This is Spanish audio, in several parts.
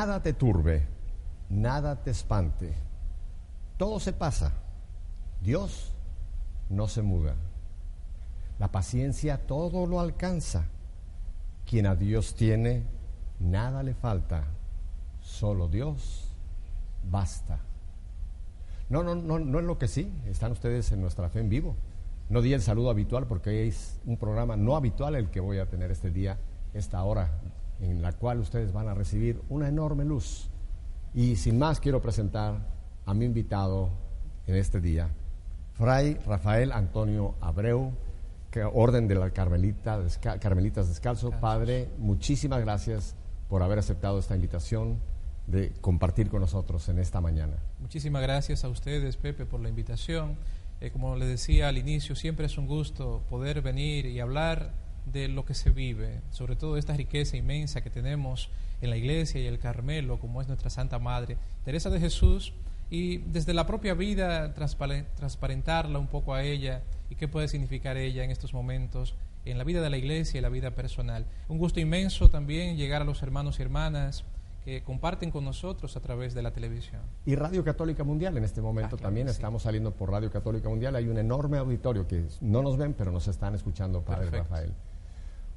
Nada te turbe, nada te espante. Todo se pasa. Dios no se muda. La paciencia todo lo alcanza. Quien a Dios tiene, nada le falta. Solo Dios basta. No, no, no, no es lo que sí. Están ustedes en nuestra fe en vivo. No di el saludo habitual porque es un programa no habitual el que voy a tener este día, esta hora en la cual ustedes van a recibir una enorme luz. Y sin más quiero presentar a mi invitado en este día, Fray Rafael Antonio Abreu, que orden de la Carmelita, Carmelitas Descalzo. Padre, muchísimas gracias por haber aceptado esta invitación de compartir con nosotros en esta mañana. Muchísimas gracias a ustedes, Pepe, por la invitación. Eh, como le decía al inicio, siempre es un gusto poder venir y hablar de lo que se vive, sobre todo esta riqueza inmensa que tenemos en la iglesia y el Carmelo, como es nuestra Santa Madre, Teresa de Jesús, y desde la propia vida transparentarla un poco a ella y qué puede significar ella en estos momentos en la vida de la iglesia y la vida personal. Un gusto inmenso también llegar a los hermanos y hermanas que comparten con nosotros a través de la televisión. Y Radio Católica Mundial, en este momento ah, también estamos saliendo por Radio Católica Mundial. Hay un enorme auditorio que no nos ven, pero nos están escuchando, Padre Rafael.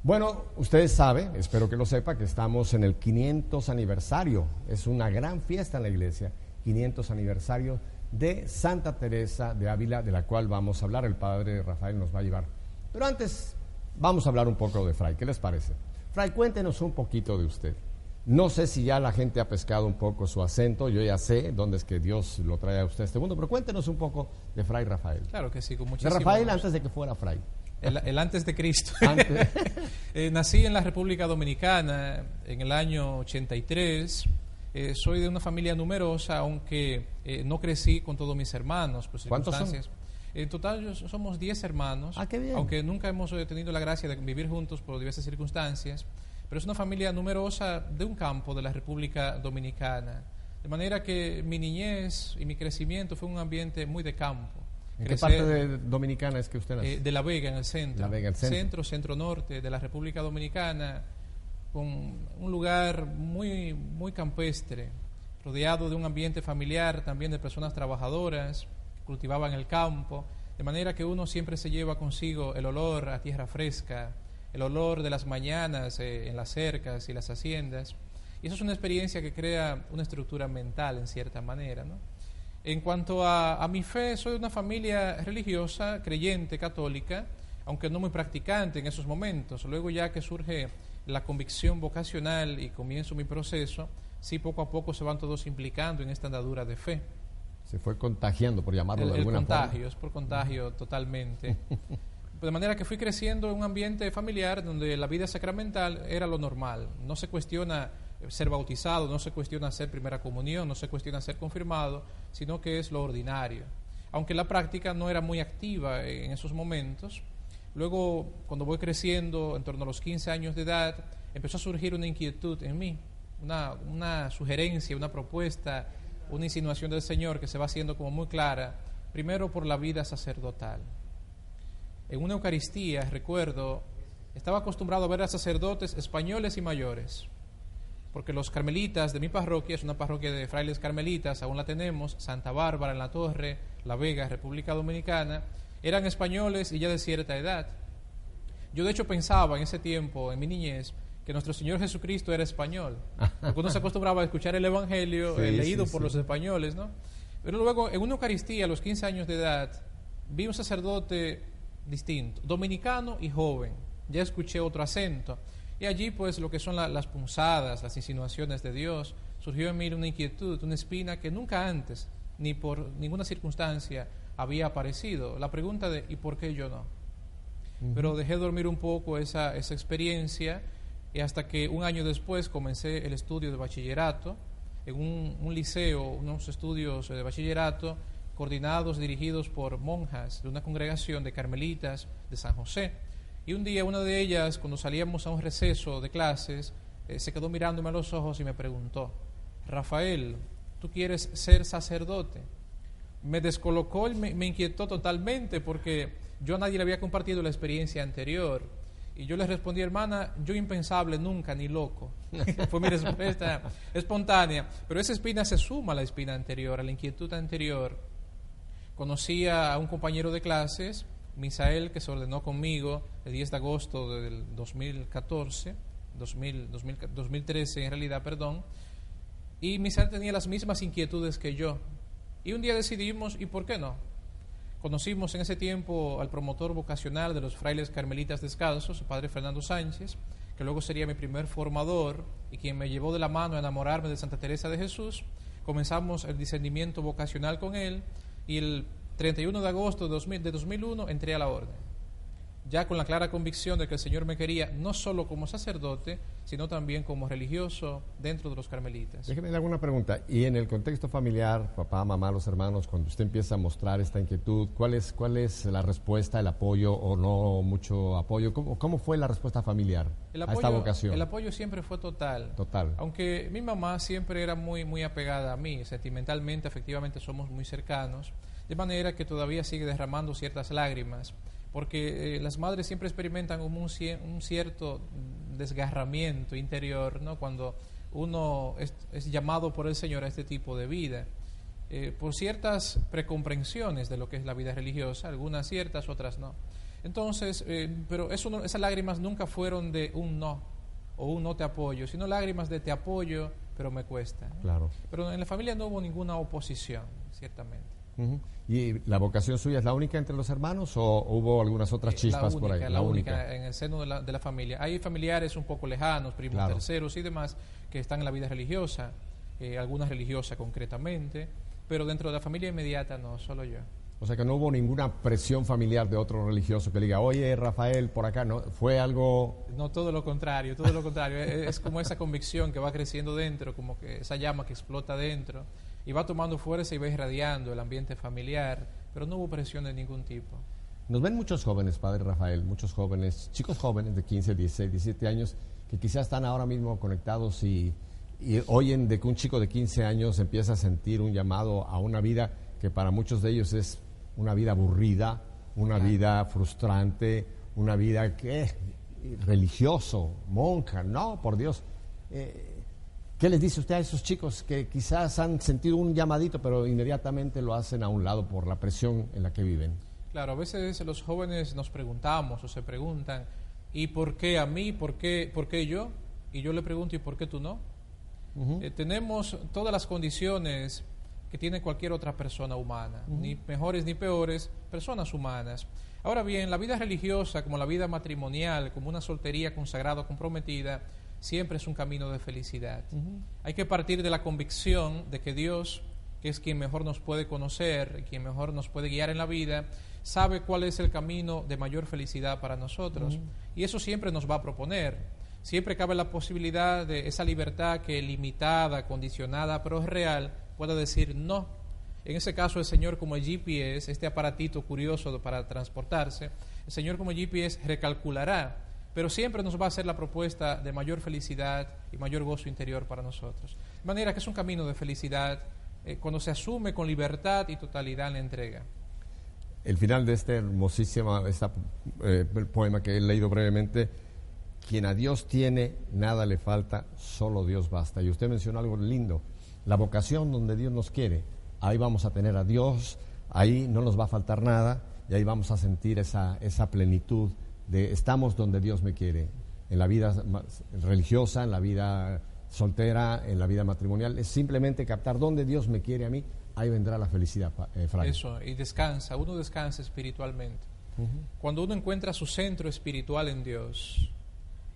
Bueno, ustedes saben, espero que lo sepa, que estamos en el 500 aniversario. Es una gran fiesta en la iglesia, 500 aniversario de Santa Teresa de Ávila, de la cual vamos a hablar. El padre Rafael nos va a llevar. Pero antes, vamos a hablar un poco de Fray. ¿Qué les parece? Fray, cuéntenos un poquito de usted. No sé si ya la gente ha pescado un poco su acento, yo ya sé dónde es que Dios lo trae a usted a este mundo, pero cuéntenos un poco de Fray Rafael. Claro que sí, con muchísimo De Rafael antes de que fuera Fray. El, antes de Cristo. Eh, nací en la República Dominicana en el año 83. Eh, soy de una familia numerosa, aunque eh, no crecí con todos mis hermanos. Pues, ¿Cuántos son? En total somos 10 hermanos, ah, aunque nunca hemos tenido la gracia de vivir juntos por diversas circunstancias, pero es una familia numerosa de un campo de la República Dominicana. De manera que mi niñez y mi crecimiento fue un ambiente muy de campo. ¿En qué parte de Dominicana es que usted nació? Eh, de La Vega, en el centro. La Vega, el centro. Centro, centro-norte de la República Dominicana, con un lugar muy, muy campestre, rodeado de un ambiente familiar, también de personas trabajadoras que cultivaban el campo, de manera que uno siempre se lleva consigo el olor a tierra fresca, el olor de las mañanas eh, en las cercas y las haciendas. Y eso es una experiencia que crea una estructura mental, en cierta manera, ¿no? En cuanto a, mi fe, soy de una familia religiosa, creyente, católica, aunque no muy practicante en esos momentos. Luego ya que surge la convicción vocacional y comienzo mi proceso, sí poco a poco se van todos implicando en esta andadura de fe. Se fue contagiando, por llamarlo de alguna. El contagio, es por contagio totalmente. de manera que fui creciendo en un ambiente familiar donde la vida sacramental era lo normal. No se cuestiona ser bautizado, no se cuestiona hacer primera comunión, no se cuestiona ser confirmado, sino que es lo ordinario. Aunque la práctica no era muy activa en esos momentos, luego cuando voy creciendo, en torno a los 15 años de edad, empezó a surgir una inquietud en mí, una, una sugerencia, una propuesta, una insinuación del Señor que se va haciendo como muy clara, primero por la vida sacerdotal. En una Eucaristía, recuerdo, estaba acostumbrado a ver a sacerdotes españoles y mayores porque los carmelitas de mi parroquia, es una parroquia de frailes carmelitas, aún la tenemos, Santa Bárbara en la Torre, La Vega, República Dominicana, eran españoles y ya de cierta edad. Yo de hecho pensaba en ese tiempo, en mi niñez, que nuestro Señor Jesucristo era español. Porque uno se acostumbraba a escuchar el Evangelio eh, leído sí, por sí. los españoles, ¿no? Pero luego, en una Eucaristía, a los 15 años de edad, vi un sacerdote distinto, dominicano y joven. Ya escuché otro acento. Y allí, pues, lo que son la- las punzadas, las insinuaciones de Dios, surgió en mí una inquietud, una espina que nunca antes, ni por ninguna circunstancia, había aparecido. La pregunta de ¿y por qué yo no? Pero dejé dormir un poco esa, esa experiencia y hasta que un año después comencé el estudio de bachillerato en un, un liceo, unos estudios de bachillerato coordinados, dirigidos por monjas de una congregación de carmelitas de San José. Y un día una de ellas, cuando salíamos a un receso de clases, eh, se quedó mirándome a los ojos y me preguntó, Rafael, ¿tú quieres ser sacerdote? me descolocó y me, inquietó totalmente porque yo a nadie le había compartido la experiencia anterior. Y yo le respondí, hermana, yo impensable nunca, ni loco. Fue mi respuesta espontánea. Pero esa espina se suma a la espina anterior, a la inquietud anterior. Conocí a un compañero de clases, Misael, que se ordenó conmigo el 10 de agosto del 2014, 2000, 2000 2013 en realidad, perdón. Y Misael tenía las mismas inquietudes que yo. Y un día decidimos, ¿y por qué no? Conocimos en ese tiempo al promotor vocacional de los frailes carmelitas descalzos, el padre Fernando Sánchez, que luego sería mi primer formador y quien me llevó de la mano a enamorarme de Santa Teresa de Jesús. Comenzamos el discernimiento vocacional con él y el 31 de agosto de, 2000 de 2001 entré a la orden ya con la clara convicción de que el Señor me quería no solo como sacerdote, sino también como religioso dentro de los carmelitas. Déjeme dar alguna pregunta. Y en el contexto familiar, papá, mamá, los hermanos, cuando usted empieza a mostrar esta inquietud, ¿cuál es, cuál es la respuesta, el apoyo o no mucho apoyo? ¿Cómo, cómo fue la respuesta familiar a esta vocación? el apoyo siempre fue total. Total. Aunque mi mamá siempre era muy, muy apegada a mí, sentimentalmente, efectivamente somos muy cercanos, de manera que todavía sigue derramando ciertas lágrimas, porque eh, las madres siempre experimentan un, un cierto desgarramiento interior, ¿no? Cuando uno es, es llamado por el Señor a este tipo de vida, eh, por ciertas precomprensiones de lo que es la vida religiosa, algunas ciertas, otras no. Entonces, eh, pero eso no- esas lágrimas nunca fueron de un no o un no te apoyo, sino lágrimas de te apoyo, pero me cuesta. ¿no? Claro. Pero en la familia no hubo ninguna oposición, ciertamente. ¿Y la vocación suya es la única entre los hermanos o hubo algunas otras Eh, chispas la por ahí? La, única en el seno de la, de la familia. Hay familiares un poco lejanos, primos Claro. terceros y demás, que están en la vida religiosa, eh, algunas religiosas concretamente, pero dentro de la familia inmediata no, solo yo. O sea que no hubo ninguna presión familiar de otro religioso que le diga, oye, Rafael, por acá, ¿no? Fue algo... No, todo lo contrario, todo lo contrario. es, es como esa convicción que va creciendo dentro, como que esa llama que explota dentro y va tomando fuerza y va irradiando el ambiente familiar, pero no hubo presión de ningún tipo. Nos ven muchos jóvenes, Padre Rafael, muchos jóvenes, chicos jóvenes de 15, 16, 17 años, que quizás están ahora mismo conectados y, y oyen de que un chico de 15 años empieza a sentir un llamado a una vida que para muchos de ellos es una vida aburrida, una vida frustrante, una vida que religioso, monja, no, por Dios. Eh, ¿Qué les dice usted a esos chicos que quizás han sentido un llamadito, pero inmediatamente lo hacen a un lado por la presión en la que viven? Claro, a veces los jóvenes nos preguntamos o se preguntan, ¿y por qué a mí? ¿Por qué, por qué yo? Y yo le pregunto, ¿y por qué tú no? Eh, tenemos todas las condiciones que tiene cualquier otra persona humana, ni mejores ni peores, personas humanas. Ahora bien, la vida religiosa, como la vida matrimonial, como una soltería consagrada o comprometida, siempre es un camino de felicidad. Hay que partir de la convicción de que Dios, que es quien mejor nos puede conocer, quien mejor nos puede guiar en la vida, sabe cuál es el camino de mayor felicidad para nosotros. Y eso siempre nos va a proponer. Siempre cabe la posibilidad de esa libertad que limitada, condicionada, pero es real, pueda decir no. En ese caso, el Señor como el GPS, este aparatito curioso para transportarse, el Señor como el GPS recalculará, pero siempre nos va a hacer la propuesta de mayor felicidad y mayor gozo interior para nosotros. De manera que es un camino de felicidad eh, cuando se asume con libertad y totalidad en la entrega. El final de este hermosísimo esta, eh, poema que he leído brevemente, quien a Dios tiene, nada le falta, solo Dios basta. Y usted mencionó algo lindo, la vocación donde Dios nos quiere, ahí vamos a tener a Dios, ahí no nos va a faltar nada y ahí vamos a sentir esa, esa plenitud de estamos donde Dios me quiere. en la vida religiosa, en la vida soltera, en la vida matrimonial, es simplemente captar dónde Dios me quiere a mí, ahí vendrá la felicidad, eh, Eso, y descansa, uno descansa espiritualmente. Cuando uno encuentra su centro espiritual en Dios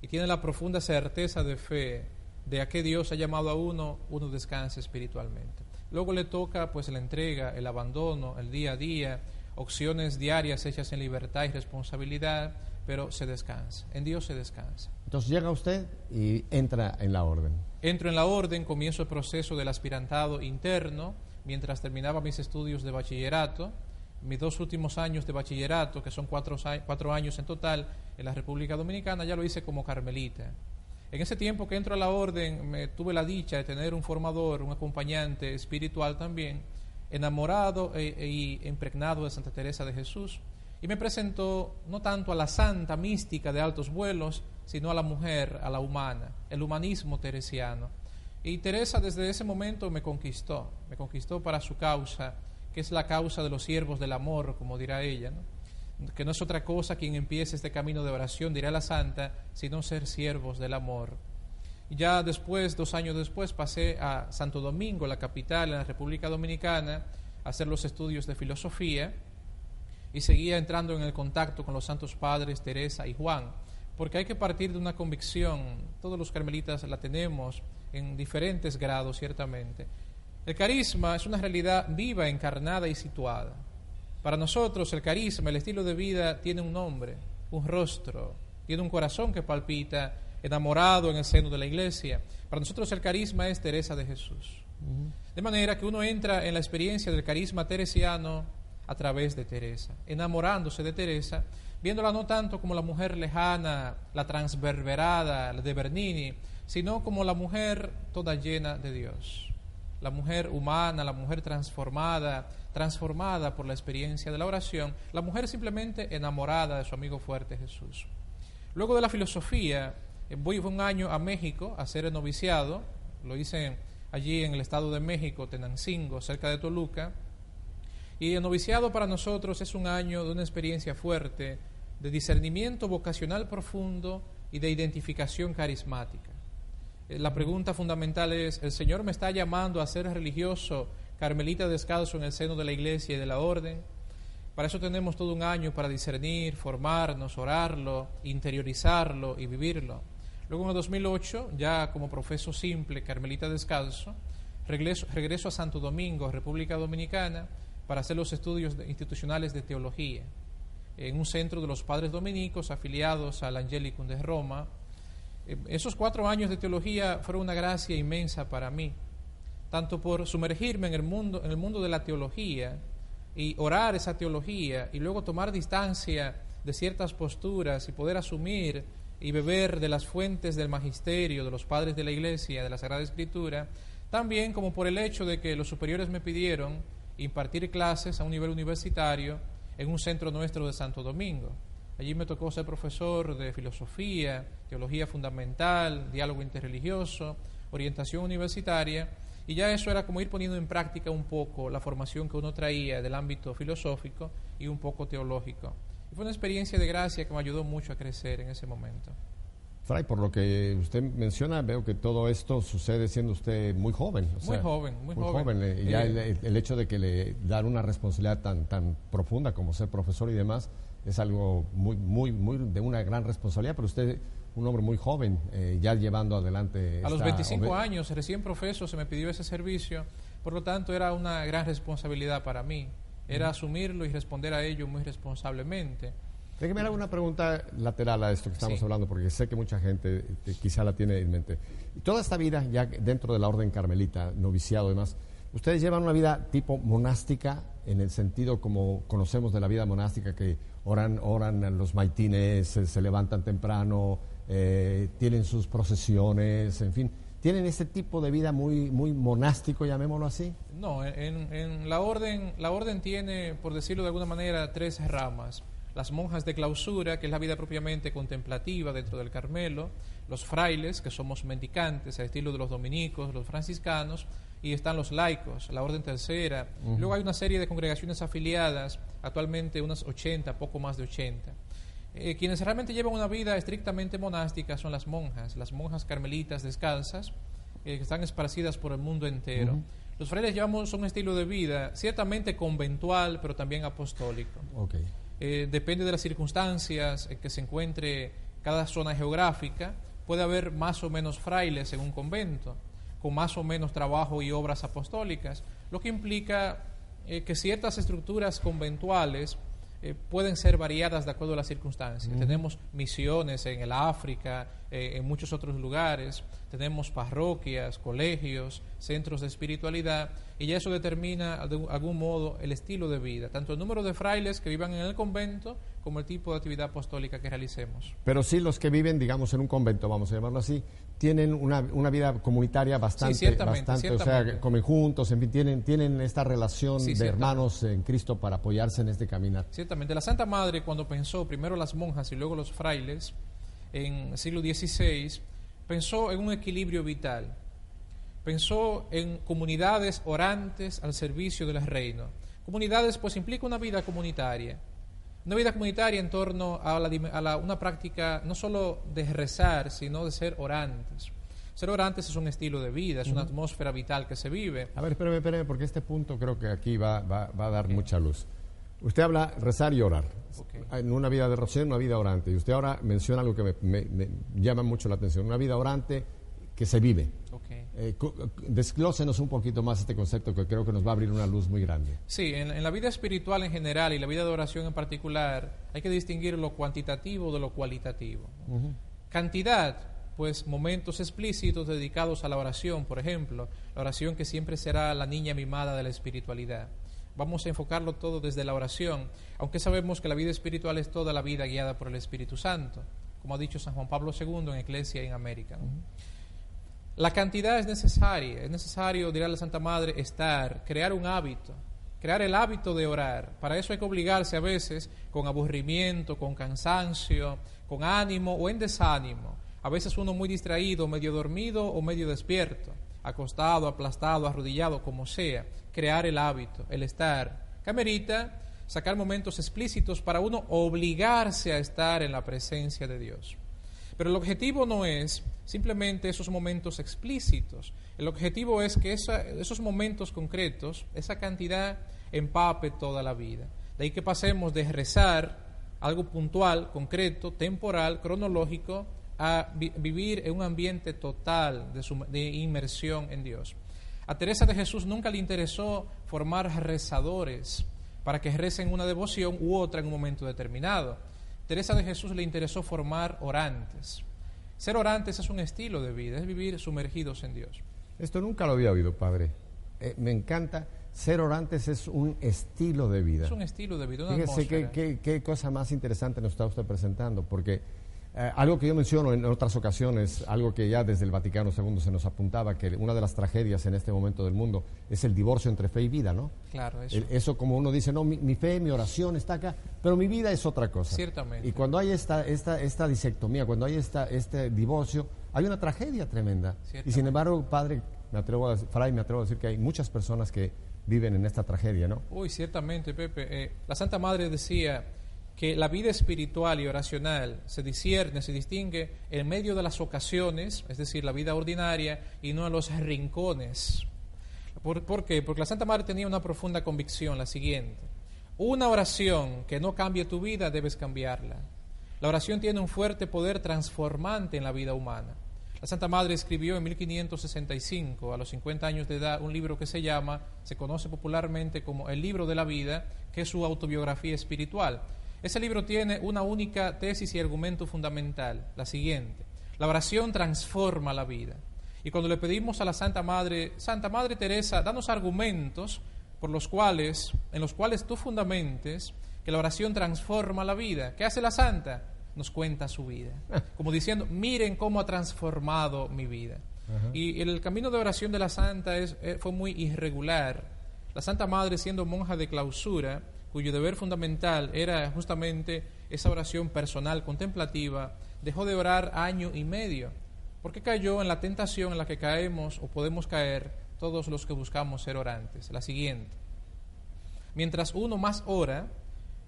y tiene la profunda certeza de fe de a qué Dios ha llamado a uno, uno descansa espiritualmente. Luego le toca pues la entrega, el abandono, el día a día, opciones diarias hechas en libertad y responsabilidad, pero se descansa. En Dios se descansa. Entonces llega usted y entra en la orden. Entro en la orden, comienzo el proceso del aspirantado interno mientras terminaba mis estudios de bachillerato. Mis dos últimos años de bachillerato, que son cuatro, cuatro años en total en la República Dominicana, ya lo hice como carmelita. En ese tiempo que entro a la orden, me tuve la dicha de tener un formador, un acompañante espiritual también, enamorado e, e, y impregnado de Santa Teresa de Jesús y me presentó no tanto a la santa mística de altos vuelos, sino a la mujer, a la humana, el humanismo teresiano. Y Teresa desde ese momento me conquistó, me conquistó para su causa, que es la causa de los siervos del amor, como dirá ella, que no es otra cosa quien empiece este camino de oración, dirá la santa, sino ser siervos del amor. Y ya después, dos años después, pasé a Santo Domingo, la capital en la República Dominicana, a hacer los estudios de filosofía y seguía entrando en el contacto con los santos padres Teresa y Juan, porque hay que partir de una convicción, todos los carmelitas la tenemos en diferentes grados ciertamente. El carisma es una realidad viva, encarnada y situada. Para nosotros el carisma, el estilo de vida, tiene un nombre, un rostro, tiene un corazón que palpita, enamorado en el seno de la iglesia. Para nosotros el carisma es Teresa de Jesús. De manera que uno entra en la experiencia del carisma teresiano a través de Teresa, enamorándose de Teresa, viéndola no tanto como la mujer lejana, la transverberada de Bernini, sino como la mujer toda llena de Dios, la mujer humana, la mujer transformada, transformada por la experiencia de la oración, la mujer simplemente enamorada de su amigo fuerte Jesús. Luego de la filosofía, eh, voy un año a México a ser noviciado, lo hice allí en el estado de México, Tenancingo, cerca de Toluca, y el noviciado para nosotros es un año de una experiencia fuerte, de discernimiento vocacional profundo y de identificación carismática. Eh, la pregunta fundamental es, ¿el Señor me está llamando a ser religioso, carmelita descalzo en el seno de la iglesia y de la orden? Para eso tenemos todo un año para discernir, formarnos, orarlo, interiorizarlo y vivirlo. Luego en el 2008, ya como profeso simple, carmelita descalzo, regreso, regreso a Santo Domingo, República Dominicana, para hacer los estudios institucionales de teología en un centro de los padres dominicos afiliados al Angelicum de Roma. Eh, esos cuatro años de teología fueron una gracia inmensa para mí, tanto por sumergirme en el mundo, en el mundo de la teología y orar esa teología y luego tomar distancia de ciertas posturas y poder asumir y beber de las fuentes del magisterio, de los padres de la iglesia, de la Sagrada Escritura, también como por el hecho de que los superiores me pidieron impartir clases a un nivel universitario en un centro nuestro de Santo Domingo. Allí me tocó ser profesor de filosofía, teología fundamental, diálogo interreligioso, orientación universitaria, y ya eso era como ir poniendo en práctica un poco la formación que uno traía del ámbito filosófico y un poco teológico. Y fue una experiencia de gracia que me ayudó mucho a crecer en ese momento. Fray, por lo que usted menciona, veo que todo esto sucede siendo usted muy joven. muy joven, muy, joven. Eh, ya eh, el, hecho de que le dar una responsabilidad tan, tan profunda como ser profesor y demás es algo muy, muy, muy de una gran responsabilidad, pero usted, un hombre muy joven, eh, ya llevando adelante. A los 25 años, recién profeso, se me pidió ese servicio, por lo tanto era una gran responsabilidad para mí. Era asumirlo y responder a ello muy responsablemente. Déjeme hacer una pregunta lateral a esto que estamos hablando, porque sé que mucha gente eh, quizá la tiene en mente. Toda esta vida, ya dentro de la orden carmelita, noviciado y demás, ¿ustedes llevan una vida tipo monástica, en el sentido como conocemos de la vida monástica, que oran, oran los maitines, se, levantan temprano, eh, tienen sus procesiones, en fin? ¿Tienen este tipo de vida muy, muy monástico, llamémoslo así? No, en, en la, orden, la orden tiene, por decirlo de alguna manera, tres ramas las monjas de clausura, que es la vida propiamente contemplativa dentro del Carmelo, los frailes, que somos mendicantes, al estilo de los dominicos, los franciscanos, y están los laicos, la orden tercera. Luego hay una serie de congregaciones afiliadas, actualmente unas 80, poco más de 80. Eh, quienes realmente llevan una vida estrictamente monástica son las monjas, las monjas carmelitas descalzas, eh, que están esparcidas por el mundo entero. Los frailes llevamos un estilo de vida ciertamente conventual, pero también apostólico. Okay. Eh, depende de las circunstancias en que se encuentre cada zona geográfica. Puede haber más o menos frailes en un convento, con más o menos trabajo y obras apostólicas, lo que implica que ciertas estructuras conventuales eh, pueden ser variadas de acuerdo a las circunstancias. Tenemos misiones en el África, eh, en muchos otros lugares, tenemos parroquias, colegios, centros de espiritualidad, y ya eso determina de algún modo el estilo de vida, tanto el número de frailes que vivan en el convento como el tipo de actividad apostólica que realicemos. Pero sí los que viven, digamos, en un convento, vamos a llamarlo así, tienen una, una vida comunitaria bastante, bastante o sea, comen juntos, en fin, tienen, tienen esta relación de hermanos en Cristo para apoyarse en este caminar. Ciertamente, la Santa Madre cuando pensó primero las monjas y luego los frailes en el siglo XVI, pensó en un equilibrio vital, pensó en comunidades orantes al servicio del reino. Comunidades pues implica una vida comunitaria, una vida comunitaria en torno a, la, una práctica no solo de rezar, sino de ser orantes. Ser orantes es un estilo de vida, es una atmósfera vital que se vive. A ver, espérame, espérame, porque este punto creo que aquí va, va, a dar mucha luz. Usted habla rezar y orar. En una vida de oración, una vida orante. Y usted ahora menciona algo que me, llama mucho la atención. Una vida orante que se vive. Eh, desglósenos un poquito más este concepto que creo que nos va a abrir una luz muy grande. Sí, en, la vida espiritual en general y la vida de oración en particular hay que distinguir lo cuantitativo de lo cualitativo. Cantidad, pues momentos explícitos dedicados a la oración, por ejemplo, la oración que siempre será la niña mimada de la espiritualidad. Vamos a enfocarlo todo desde la oración, aunque sabemos que la vida espiritual es toda la vida guiada por el Espíritu Santo, como ha dicho San Juan Pablo II en Iglesia y en América. La cantidad es necesaria, es necesario, dirá la Santa Madre, estar, crear un hábito, crear el hábito de orar. Para eso hay que obligarse a veces con aburrimiento, con cansancio, con ánimo o en desánimo. A veces uno muy distraído, medio dormido o medio despierto, acostado, aplastado, arrodillado, como sea. Crear el hábito, el estar. Camerita, sacar momentos explícitos para uno obligarse a estar en la presencia de Dios. Pero el objetivo no es simplemente esos momentos explícitos. El objetivo es que esos momentos concretos, esa cantidad, empape toda la vida. De ahí que pasemos de rezar algo puntual, concreto, temporal, cronológico, a vivir en un ambiente total de, de inmersión en Dios. A Teresa de Jesús nunca le interesó formar rezadores para que recen una devoción u otra en un momento determinado. Teresa de Jesús le interesó formar orantes. Ser orantes es un estilo de vida, es vivir sumergidos en Dios. Esto nunca lo había oído, padre. Eh, me encanta. Ser orantes es un estilo de vida. Es un estilo de vida, una Fíjese qué, qué, cosa más interesante nos está usted presentando, porque eh, algo que yo menciono en otras ocasiones, algo que ya desde el Vaticano II se nos apuntaba, que una de las tragedias en este momento del mundo es el divorcio entre fe y vida, ¿no? Claro, eso. eso como uno dice, no, mi, fe, mi oración está acá, pero mi vida es otra cosa. Ciertamente. Y cuando hay esta, esta, esta disectomía, cuando hay esta, este divorcio, hay una tragedia tremenda. Y sin embargo, padre, me atrevo a, Fray, me atrevo a decir que hay muchas personas que viven en esta tragedia, ¿no? Uy, ciertamente, Pepe. Eh, la Santa Madre decía que la vida espiritual y oracional se discierne, se distingue en medio de las ocasiones, es decir, la vida ordinaria, y no en los rincones. ¿Por, ¿Por, qué? Porque la Santa Madre tenía una profunda convicción, la siguiente. Una oración que no cambie tu vida, debes cambiarla. La oración tiene un fuerte poder transformante en la vida humana. La Santa Madre escribió en 1565, a los 50 años de edad, un libro que se llama, se conoce popularmente como El libro de la vida, que es su autobiografía espiritual. Ese libro tiene una única tesis y argumento fundamental, la siguiente. La oración transforma la vida. Y cuando le pedimos a la Santa Madre, Santa Madre Teresa, danos argumentos por los cuales, en los cuales tú fundamentes que la oración transforma la vida. ¿Qué hace la Santa? Nos cuenta su vida. Como diciendo, miren cómo ha transformado mi vida. Y el camino de oración de la Santa es, eh, fue muy irregular. La Santa Madre, siendo monja de clausura, cuyo deber fundamental era justamente esa oración personal, contemplativa, dejó de orar año y medio, porque cayó en la tentación en la que caemos o podemos caer todos los que buscamos ser orantes. La siguiente, mientras uno más ora,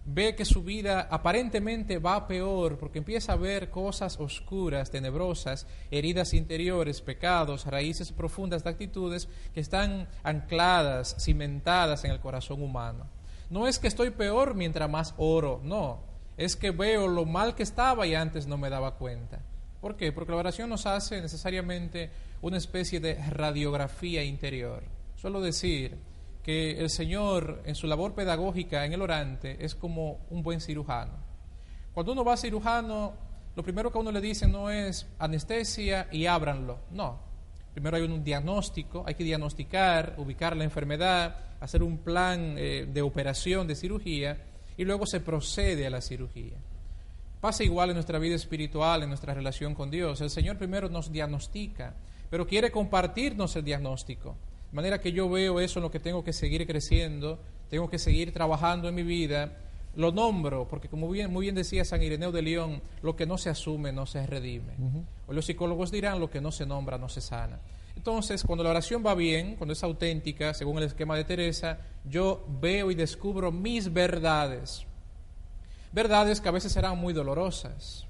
ve que su vida aparentemente va peor porque empieza a ver cosas oscuras, tenebrosas, heridas interiores, pecados, raíces profundas de actitudes que están ancladas, cimentadas en el corazón humano. No es que estoy peor mientras más oro, no, es que veo lo mal que estaba y antes no me daba cuenta. ¿Por qué? Porque la oración nos hace necesariamente una especie de radiografía interior. Suelo decir que el Señor en su labor pedagógica en el orante es como un buen cirujano. Cuando uno va a cirujano, lo primero que a uno le dice no es anestesia y ábranlo, no. Primero hay un diagnóstico, hay que diagnosticar, ubicar la enfermedad, hacer un plan eh, de operación, de cirugía, y luego se procede a la cirugía. Pasa igual en nuestra vida espiritual, en nuestra relación con Dios. El Señor primero nos diagnostica, pero quiere compartirnos el diagnóstico. De manera que yo veo eso en lo que tengo que seguir creciendo, tengo que seguir trabajando en mi vida. Lo nombro, porque como bien, muy bien decía San Ireneo de León, lo que no se asume no se redime. O los psicólogos dirán, lo que no se nombra no se sana. Entonces, cuando la oración va bien, cuando es auténtica, según el esquema de Teresa, yo veo y descubro mis verdades. Verdades que a veces serán muy dolorosas.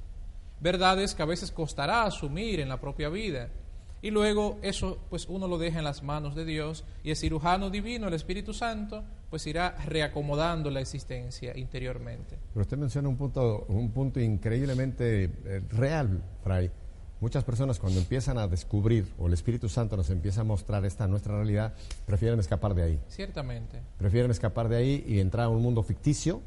Verdades que a veces costará asumir en la propia vida. Y luego eso pues uno lo deja en las manos de Dios y el cirujano divino, el Espíritu Santo, pues irá reacomodando la existencia interiormente. Pero usted menciona un punto, un punto increíblemente eh, real, Fray. Muchas personas cuando empiezan a descubrir o el Espíritu Santo nos empieza a mostrar esta nuestra realidad, prefieren escapar de ahí. Ciertamente. Prefieren escapar de ahí y entrar a un mundo ficticio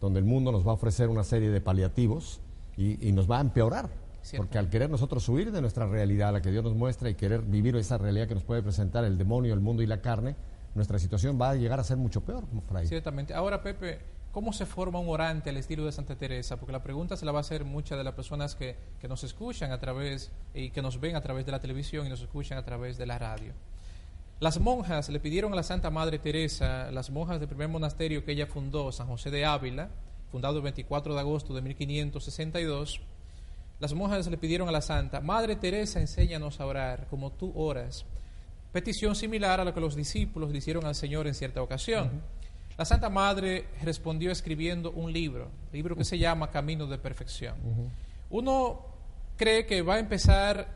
donde el mundo nos va a ofrecer una serie de paliativos y, y nos va a empeorar porque al querer nosotros huir de nuestra realidad, la que Dios nos muestra, y querer vivir esa realidad que nos puede presentar el demonio, el mundo y la carne, nuestra situación va a llegar a ser mucho peor, Fray. Ciertamente. Ahora, Pepe, ¿cómo se forma un orante al estilo de Santa Teresa? Porque la pregunta se la va a hacer muchas de las personas que, que nos escuchan a través y que nos ven a través de la televisión y nos escuchan a través de la radio. Las monjas le pidieron a la Santa Madre Teresa, las monjas del primer monasterio que ella fundó, San José de Ávila, fundado el 24 de agosto de 1562, las monjas le pidieron a la santa, Madre Teresa, enséñanos a orar como tú oras. Petición similar a la que los discípulos le hicieron al Señor en cierta ocasión. La Santa Madre respondió escribiendo un libro, libro que se llama Camino de Perfección. Uno cree que va a empezar,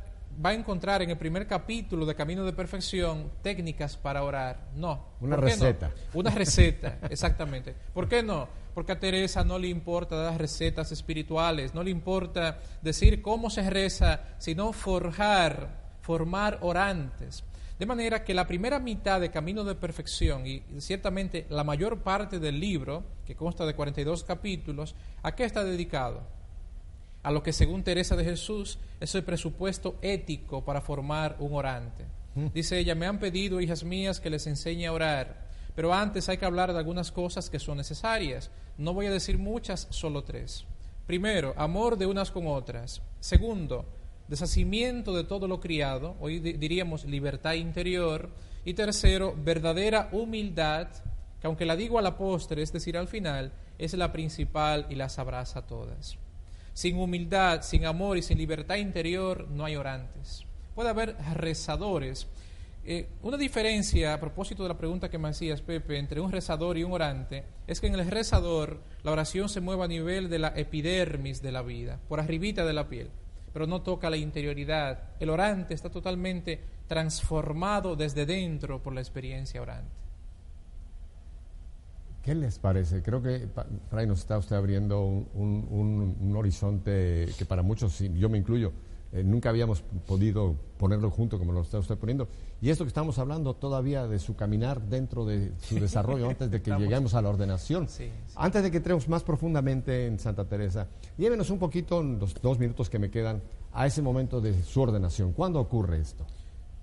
va a encontrar en el primer capítulo de Camino de Perfección técnicas para orar. No. Una receta. Una receta, exactamente. ¿Por qué no? porque a Teresa no le importa dar recetas espirituales, no le importa decir cómo se reza, sino forjar, formar orantes. De manera que la primera mitad de Camino de Perfección y ciertamente la mayor parte del libro, que consta de 42 capítulos, ¿a qué está dedicado? A lo que según Teresa de Jesús es el presupuesto ético para formar un orante. Dice ella, me han pedido, hijas mías, que les enseñe a orar pero antes hay que hablar de algunas cosas que son necesarias. No voy a decir muchas, solo tres. Primero, amor de unas con otras. Segundo, deshacimiento de todo lo criado, hoy diríamos libertad interior. Y tercero, verdadera humildad, que aunque la digo a la postre, es decir, al final, es la principal y las abraza todas. Sin humildad, sin amor y sin libertad interior no hay orantes. Puede haber rezadores eh, una diferencia, a propósito de la pregunta que me hacías, Pepe, entre un rezador y un orante, es que en el rezador la oración se mueve a nivel de la epidermis de la vida, por arribita de la piel, pero no toca la interioridad. El orante está totalmente transformado desde dentro por la experiencia orante. ¿Qué les parece? Creo que, Fray, nos está usted abriendo un horizonte que para muchos, yo me incluyo, eh, nunca habíamos podido ponerlo junto como lo está usted poniendo. Y esto que estamos hablando todavía de su caminar dentro de su desarrollo antes de que lleguemos a la ordenación. Antes de que entremos más profundamente en Santa Teresa, llévenos un poquito, en los dos minutos que me quedan, a ese momento de su ordenación. ¿Cuándo ocurre esto?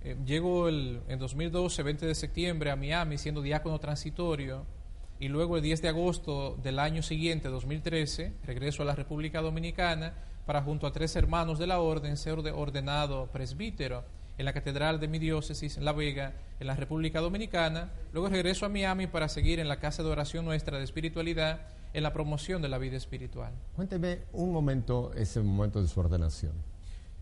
Eh, llego el, en 2012, 20 de septiembre, a Miami siendo diácono transitorio y luego el 10 de agosto del año siguiente, 2013, regreso a la República Dominicana para junto a tres hermanos de la orden ser ordenado presbítero en la Catedral de mi diócesis en La Vega, en la República Dominicana. Luego regreso a Miami para seguir en la Casa de Oración Nuestra de Espiritualidad en la promoción de la vida espiritual. Cuénteme un momento, ese momento de su ordenación.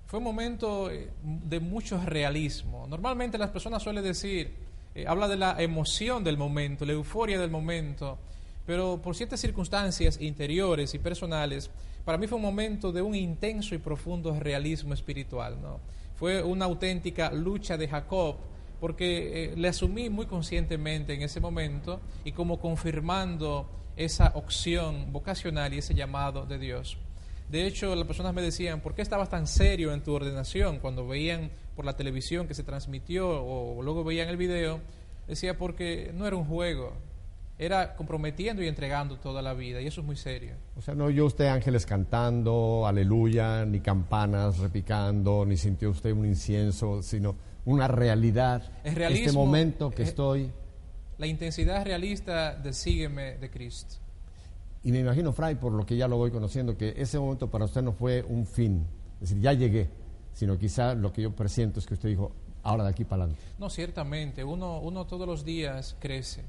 Fue un momento eh, de mucho realismo. Normalmente las personas suelen decir, eh, habla de la emoción del momento, la euforia del momento, Pero por ciertas circunstancias interiores y personales, para mí fue un momento de un intenso y profundo realismo espiritual. ¿no? Fue una auténtica lucha de Jacob, porque eh, le asumí muy conscientemente en ese momento y como confirmando esa opción vocacional y ese llamado de Dios. De hecho, las personas me decían, ¿por qué estabas tan serio en tu ordenación? Cuando veían por la televisión que se transmitió o luego veían el video, decía, porque no era un juego, era comprometiendo y entregando toda la vida, y eso es muy serio. O sea, no oyó usted ángeles cantando, aleluya, ni campanas repicando, ni sintió usted un incienso, sino una realidad. Es realismo, este momento que estoy. La intensidad realista del sígueme de Cristo. Y me imagino, Fray, por lo que ya lo voy conociendo, que ese momento para usted no fue un fin, es decir, ya llegué, sino quizá lo que yo presiento es que usted dijo, ahora de aquí para adelante. No, ciertamente, uno, uno todos los días crece.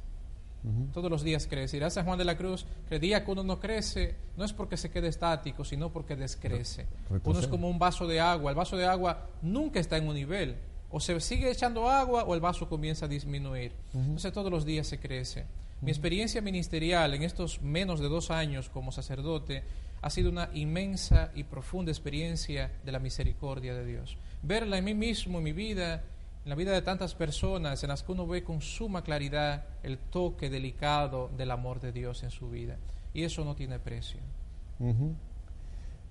Todos los días crece. Ir San Juan de la Cruz, que el día que uno no crece, no es porque se quede estático, sino porque descrece. Uno es como un vaso de agua. El vaso de agua nunca está en un nivel. O se sigue echando agua o el vaso comienza a disminuir. Entonces todos los días se crece. Mi experiencia ministerial en estos menos de dos años como sacerdote ha sido una inmensa y profunda experiencia de la misericordia de Dios. Verla en mí mismo, en mi vida, en la vida de tantas personas en las que uno ve con suma claridad el toque delicado del amor de Dios en su vida. Y eso no tiene precio.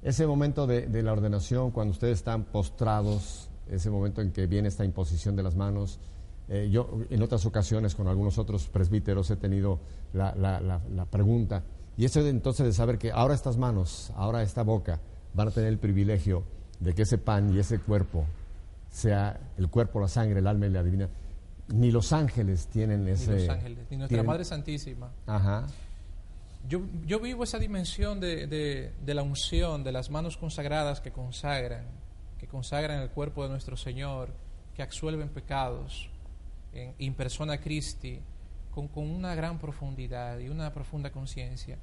Ese momento de, la ordenación, cuando ustedes están postrados, ese momento en que viene esta imposición de las manos, eh, yo en otras ocasiones con algunos otros presbíteros he tenido la, la pregunta, y eso entonces de saber que ahora estas manos, ahora esta boca, van a tener el privilegio de que ese pan y ese cuerpo sea el cuerpo, la sangre, el alma y la divina. Ni los ángeles tienen ese... Ni los ángeles, ni nuestra Madre Santísima. Ajá. Yo, yo vivo esa dimensión de, de, la unción, de las manos consagradas que consagran, que consagran el cuerpo de nuestro Señor, que absuelven pecados en persona Christi, con, con, una gran profundidad y una profunda conciencia.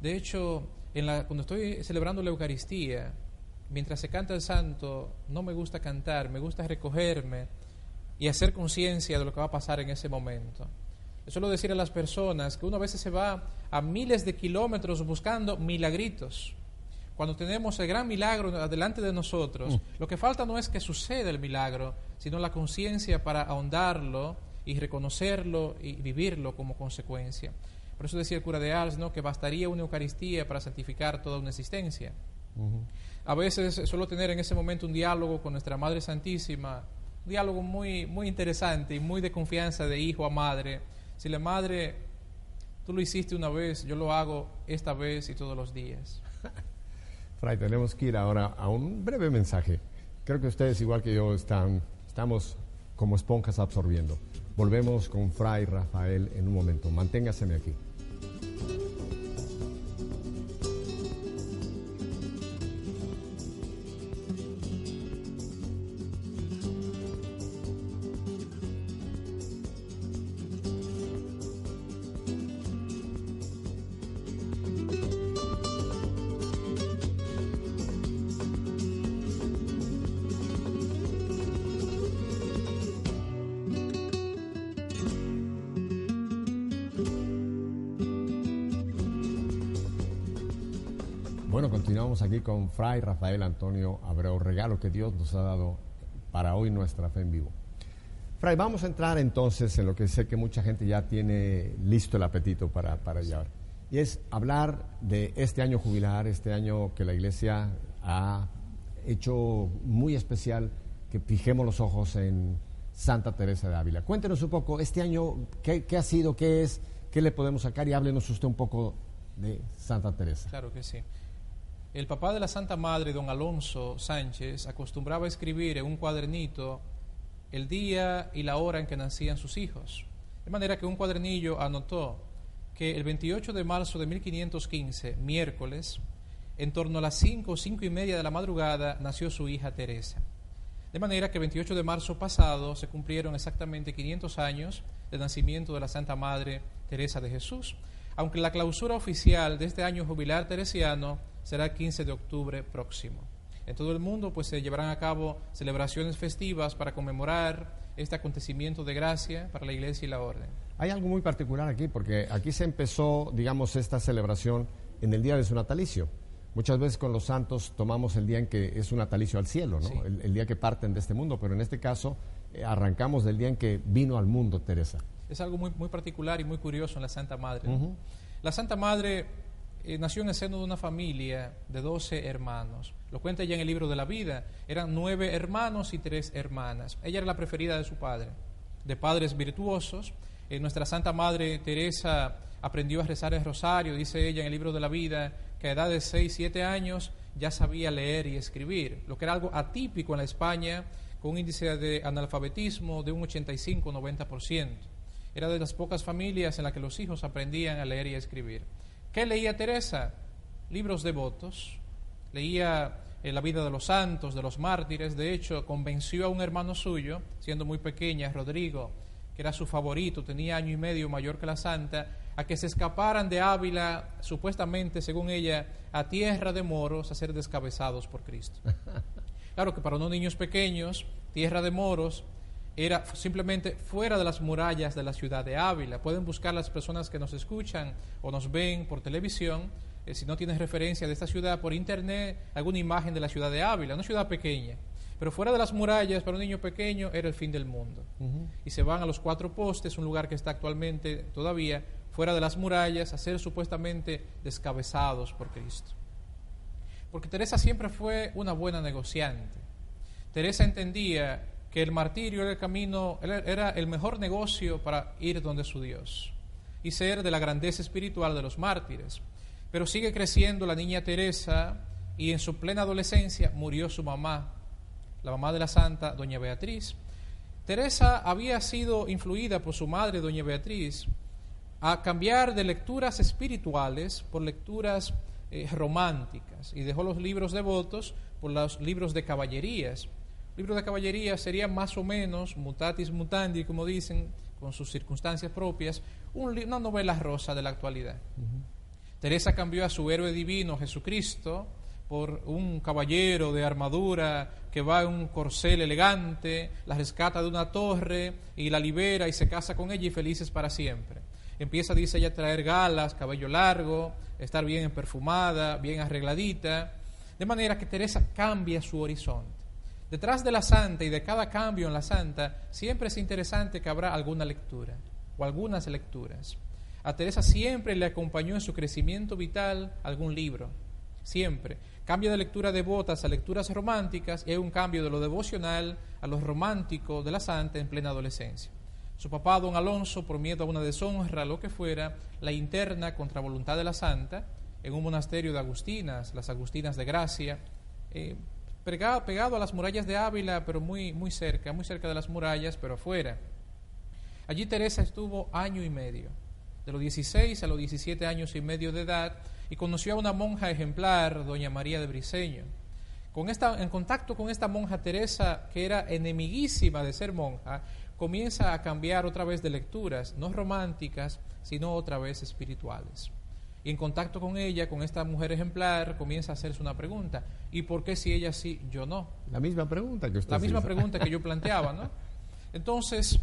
De hecho, en la, cuando estoy celebrando la Eucaristía, mientras se canta el santo, no me gusta cantar, me gusta recogerme y hacer conciencia de lo que va a pasar en ese momento. Yo suelo decir a las personas que uno a veces se va a miles de kilómetros buscando milagritos. Cuando tenemos el gran milagro delante de nosotros, mm. lo que falta no es que suceda el milagro, sino la conciencia para ahondarlo y reconocerlo y vivirlo como consecuencia. Por eso decía el cura de Ars, ¿no? que bastaría una Eucaristía para santificar toda una existencia. A veces suelo tener en ese momento un diálogo con nuestra Madre Santísima, un diálogo muy, muy interesante y muy de confianza de hijo a madre. Si la madre, tú lo hiciste una vez, yo lo hago esta vez y todos los días. Fray, tenemos que ir ahora a un breve mensaje. Creo que ustedes, igual que yo, están, estamos como esponjas absorbiendo. Volvemos con Fray Rafael en un momento. Manténgaseme aquí. Continuamos aquí con Fray Rafael Antonio Abreu, regalo que Dios nos ha dado para hoy nuestra fe en vivo. Fray, vamos a entrar entonces en lo que sé que mucha gente ya tiene listo el apetito para, para llevar. Y es hablar de este año jubilar, este año que la Iglesia ha hecho muy especial, que fijemos los ojos en Santa Teresa de Ávila. Cuéntenos un poco, este año, ¿qué, qué ha sido, qué es, qué le podemos sacar y háblenos usted un poco de Santa Teresa. Claro que sí. El papá de la Santa Madre, don Alonso Sánchez, acostumbraba a escribir en un cuadernito el día y la hora en que nacían sus hijos. De manera que un cuadernillo anotó que el 28 de marzo de 1515, miércoles, en torno a las 5 o 5 y media de la madrugada, nació su hija Teresa. De manera que el 28 de marzo pasado se cumplieron exactamente 500 años del nacimiento de la Santa Madre Teresa de Jesús, aunque la clausura oficial de este año jubilar teresiano será el 15 de octubre próximo. En todo el mundo pues se llevarán a cabo celebraciones festivas para conmemorar este acontecimiento de gracia para la iglesia y la orden. Hay algo muy particular aquí, porque aquí se empezó, digamos, esta celebración en el día de su natalicio. Muchas veces con los santos tomamos el día en que es un natalicio al cielo, ¿no? Sí. el, el día que parten de este mundo, pero en este caso eh, arrancamos del día en que vino al mundo Teresa. Es algo muy, muy particular y muy curioso en la Santa Madre. La Santa Madre eh, nació en el seno de una familia de 12 hermanos. Lo cuenta ella en el libro de la vida. Eran nueve hermanos y tres hermanas. Ella era la preferida de su padre, de padres virtuosos. Eh, nuestra Santa Madre Teresa aprendió a rezar el rosario, dice ella en el libro de la vida, que a edad de 6, 7 años ya sabía leer y escribir, lo que era algo atípico en la España, con un índice de analfabetismo de un 85-90%. Era de las pocas familias en las que los hijos aprendían a leer y escribir. ¿Qué leía Teresa? Libros devotos. Leía eh, la vida de los santos, de los mártires. De hecho, convenció a un hermano suyo, siendo muy pequeña, Rodrigo, que era su favorito, tenía año y medio mayor que la santa, a que se escaparan de Ávila, supuestamente, según ella, a tierra de moros a ser descabezados por Cristo. Claro que para unos niños pequeños, tierra de moros era simplemente fuera de las murallas de la ciudad de Ávila. Pueden buscar las personas que nos escuchan o nos ven por televisión, eh, si no tienes referencia de esta ciudad, por internet, alguna imagen de la ciudad de Ávila, una ciudad pequeña. Pero fuera de las murallas, para un niño pequeño, era el fin del mundo. Y se van a los cuatro postes, un lugar que está actualmente todavía fuera de las murallas, a ser supuestamente descabezados por Cristo. Porque Teresa siempre fue una buena negociante. Teresa entendía que el martirio era el camino, era- el mejor negocio para ir donde su Dios y ser de la grandeza espiritual de los mártires. Pero sigue creciendo la niña Teresa y en su plena adolescencia murió su mamá, la mamá de la santa, doña Beatriz. Teresa había sido influida por su madre, doña Beatriz, a cambiar de lecturas espirituales por lecturas eh, románticas y dejó los libros devotos por los libros de caballerías. Libros de caballerías serían más o menos, mutatis mutandi, como dicen, con sus circunstancias propias, un una novela rosa de la actualidad. Teresa cambió a su héroe divino, Jesucristo, por un caballero de armadura que va en un corcel elegante, la rescata de una torre y la libera y se casa con ella y felices para siempre. Empieza, dice ella, a traer galas, cabello largo, estar bien perfumada, bien arregladita, de manera que Teresa cambia su horizonte. Detrás de la santa y de cada cambio en la santa, siempre es interesante que habrá alguna lectura o algunas lecturas. A Teresa siempre le acompañó en su crecimiento vital algún libro, siempre. Cambia de lectura devotas a lecturas románticas y hay un cambio de lo devocional a lo romántico de la santa en plena adolescencia. Su papá, don Alonso, por miedo a una deshonra, lo que fuera, la interna contra voluntad de la santa en un monasterio de Agustinas, las Agustinas de Gracia, eh, pegado, a las murallas de Ávila, pero muy, muy cerca, muy cerca de las murallas, pero afuera. Allí Teresa estuvo año y medio, de los 16 a los 17 años y medio de edad, y conoció a una monja ejemplar, doña María de Briceño. Con esta, en contacto con esta monja Teresa, que era enemiguísima de ser monja, comienza a cambiar otra vez de lecturas, no románticas, sino otra vez espirituales. Y en contacto con ella, con esta mujer ejemplar, comienza a hacerse una pregunta. ¿Y por qué si ella sí, yo no? La misma pregunta que usted La misma hizo. pregunta que yo planteaba, ¿no? Entonces,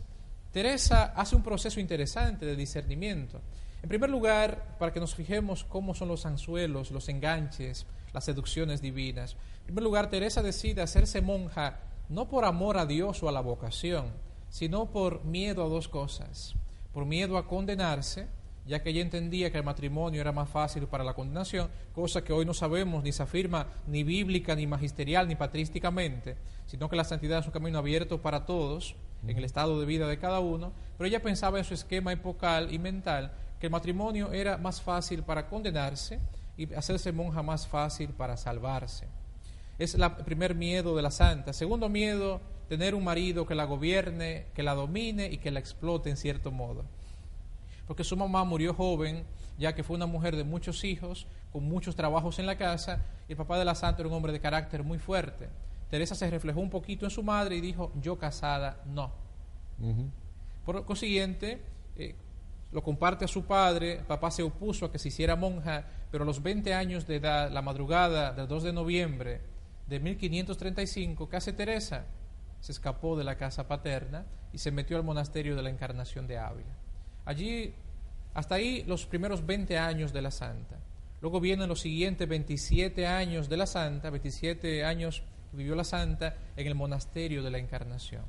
Teresa hace un proceso interesante de discernimiento. En primer lugar, para que nos fijemos cómo son los anzuelos, los enganches, las seducciones divinas. En primer lugar, Teresa decide hacerse monja no por amor a Dios o a la vocación, sino por miedo a dos cosas. Por miedo a condenarse, ya que ella entendía que el matrimonio era más fácil para la condenación, cosa que hoy no sabemos ni se afirma ni bíblica, ni magisterial, ni patrísticamente, sino que la santidad es un camino abierto para todos, en el estado de vida de cada uno, pero ella pensaba en su esquema epocal y mental que el matrimonio era más fácil para condenarse y hacerse monja más fácil para salvarse. Es el primer miedo de la santa. Segundo miedo, tener un marido que la gobierne, que la domine y que la explote en cierto modo. Porque su mamá murió joven, ya que fue una mujer de muchos hijos, con muchos trabajos en la casa, y el papá de la santa era un hombre de carácter muy fuerte. Teresa se reflejó un poquito en su madre y dijo, yo casada, no. Por consiguiente, eh, lo comparte a su padre, papá se opuso a que se hiciera monja, pero a los 20 años de edad, la madrugada del 2 de noviembre de 1535, ¿qué hace Teresa? se escapó de la casa paterna y se metió al monasterio de la Encarnación de Ávila. Allí, hasta ahí, los primeros 20 años de la santa. Luego vienen los siguientes 27 años de la santa, 27 años que vivió la santa en el monasterio de la Encarnación.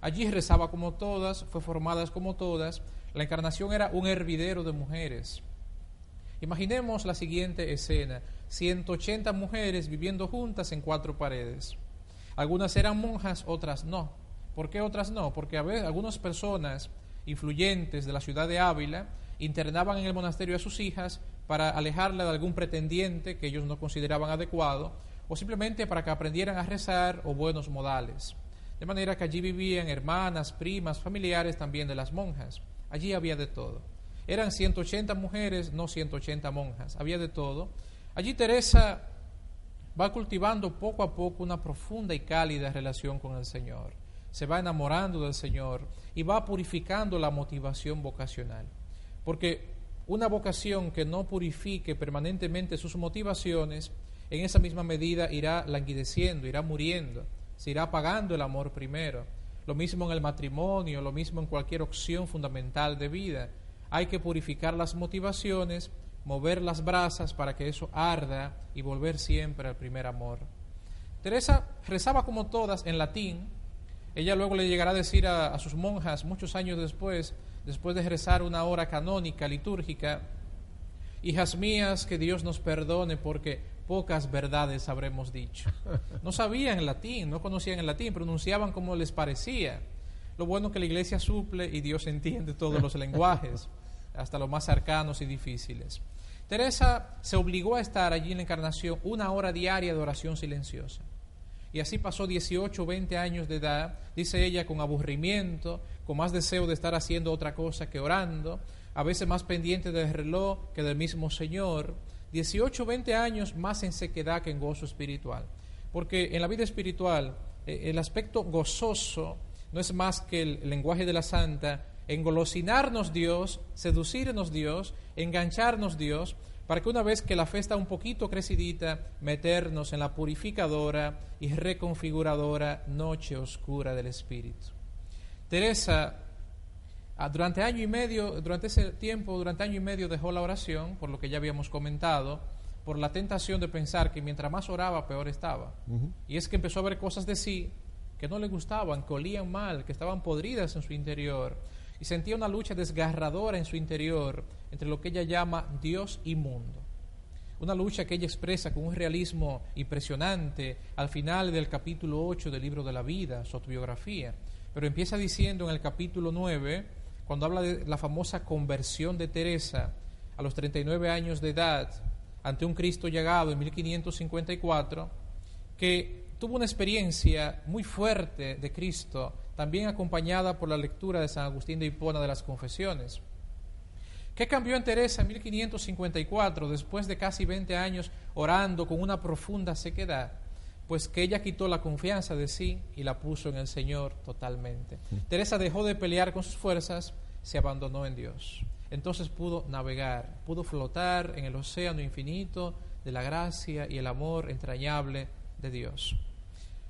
Allí rezaba como todas, fue formada como todas. La Encarnación era un hervidero de mujeres. Imaginemos la siguiente escena. 180 mujeres viviendo juntas en cuatro paredes. Algunas eran monjas, otras no. ¿Por qué otras no? Porque a veces algunas personas influyentes de la ciudad de Ávila internaban en el monasterio a sus hijas para alejarla de algún pretendiente que ellos no consideraban adecuado o simplemente para que aprendieran a rezar o buenos modales. De manera que allí vivían hermanas, primas, familiares también de las monjas. Allí había de todo. Eran 180 mujeres, no 180 monjas, había de todo. Allí Teresa va cultivando poco a poco una profunda y cálida relación con el Señor. Se va enamorando del Señor y va purificando la motivación vocacional. Porque una vocación que no purifique permanentemente sus motivaciones, en esa misma medida irá languideciendo, irá muriendo, se irá apagando el amor primero. Lo mismo en el matrimonio, lo mismo en cualquier opción fundamental de vida. Hay que purificar las motivaciones, mover las brasas para que eso arda y volver siempre al primer amor. Teresa rezaba como todas en latín. Ella luego le llegará a decir a, a sus monjas muchos años después, después de rezar una hora canónica, litúrgica, hijas mías, que Dios nos perdone porque pocas verdades habremos dicho. No sabían el latín, no conocían el latín, pronunciaban como les parecía. Lo bueno que la iglesia suple y Dios entiende todos los lenguajes, hasta los más arcanos y difíciles. Teresa se obligó a estar allí en la encarnación una hora diaria de oración silenciosa. Y así pasó 18 o 20 años de edad, dice ella, con aburrimiento, con más deseo de estar haciendo otra cosa que orando, a veces más pendiente del reloj que del mismo Señor. 18 o 20 años más en sequedad que en gozo espiritual. Porque en la vida espiritual eh, el aspecto gozoso no es más que el lenguaje de la santa, engolosinarnos Dios, seducirnos Dios, engancharnos Dios, para que una vez que la fe está un poquito crecidita, meternos en la purificadora y reconfiguradora noche oscura del Espíritu. Teresa, ah, durante año y medio, durante ese tiempo, durante año y medio dejó la oración, por lo que ya habíamos comentado, por la tentación de pensar que mientras más oraba, peor estaba. Y es que empezó a ver cosas de sí que no le gustaban, que olían mal, que estaban podridas en su interior y sentía una lucha desgarradora en su interior entre lo que ella llama Dios y mundo. Una lucha que ella expresa con un realismo impresionante al final del capítulo 8 del libro de la vida, su autobiografía. Pero empieza diciendo en el capítulo 9, cuando habla de la famosa conversión de Teresa a los 39 años de edad ante un Cristo llegado en 1554, que tuvo una experiencia muy fuerte de Cristo también acompañada por la lectura de San Agustín de Hipona de las Confesiones. ¿Qué cambió en Teresa en 1554, después de casi 20 años orando con una profunda sequedad? Pues que ella quitó la confianza de sí y la puso en el Señor totalmente. Teresa dejó de pelear con sus fuerzas, se abandonó en Dios. Entonces pudo navegar, pudo flotar en el océano infinito de la gracia y el amor entrañable de Dios.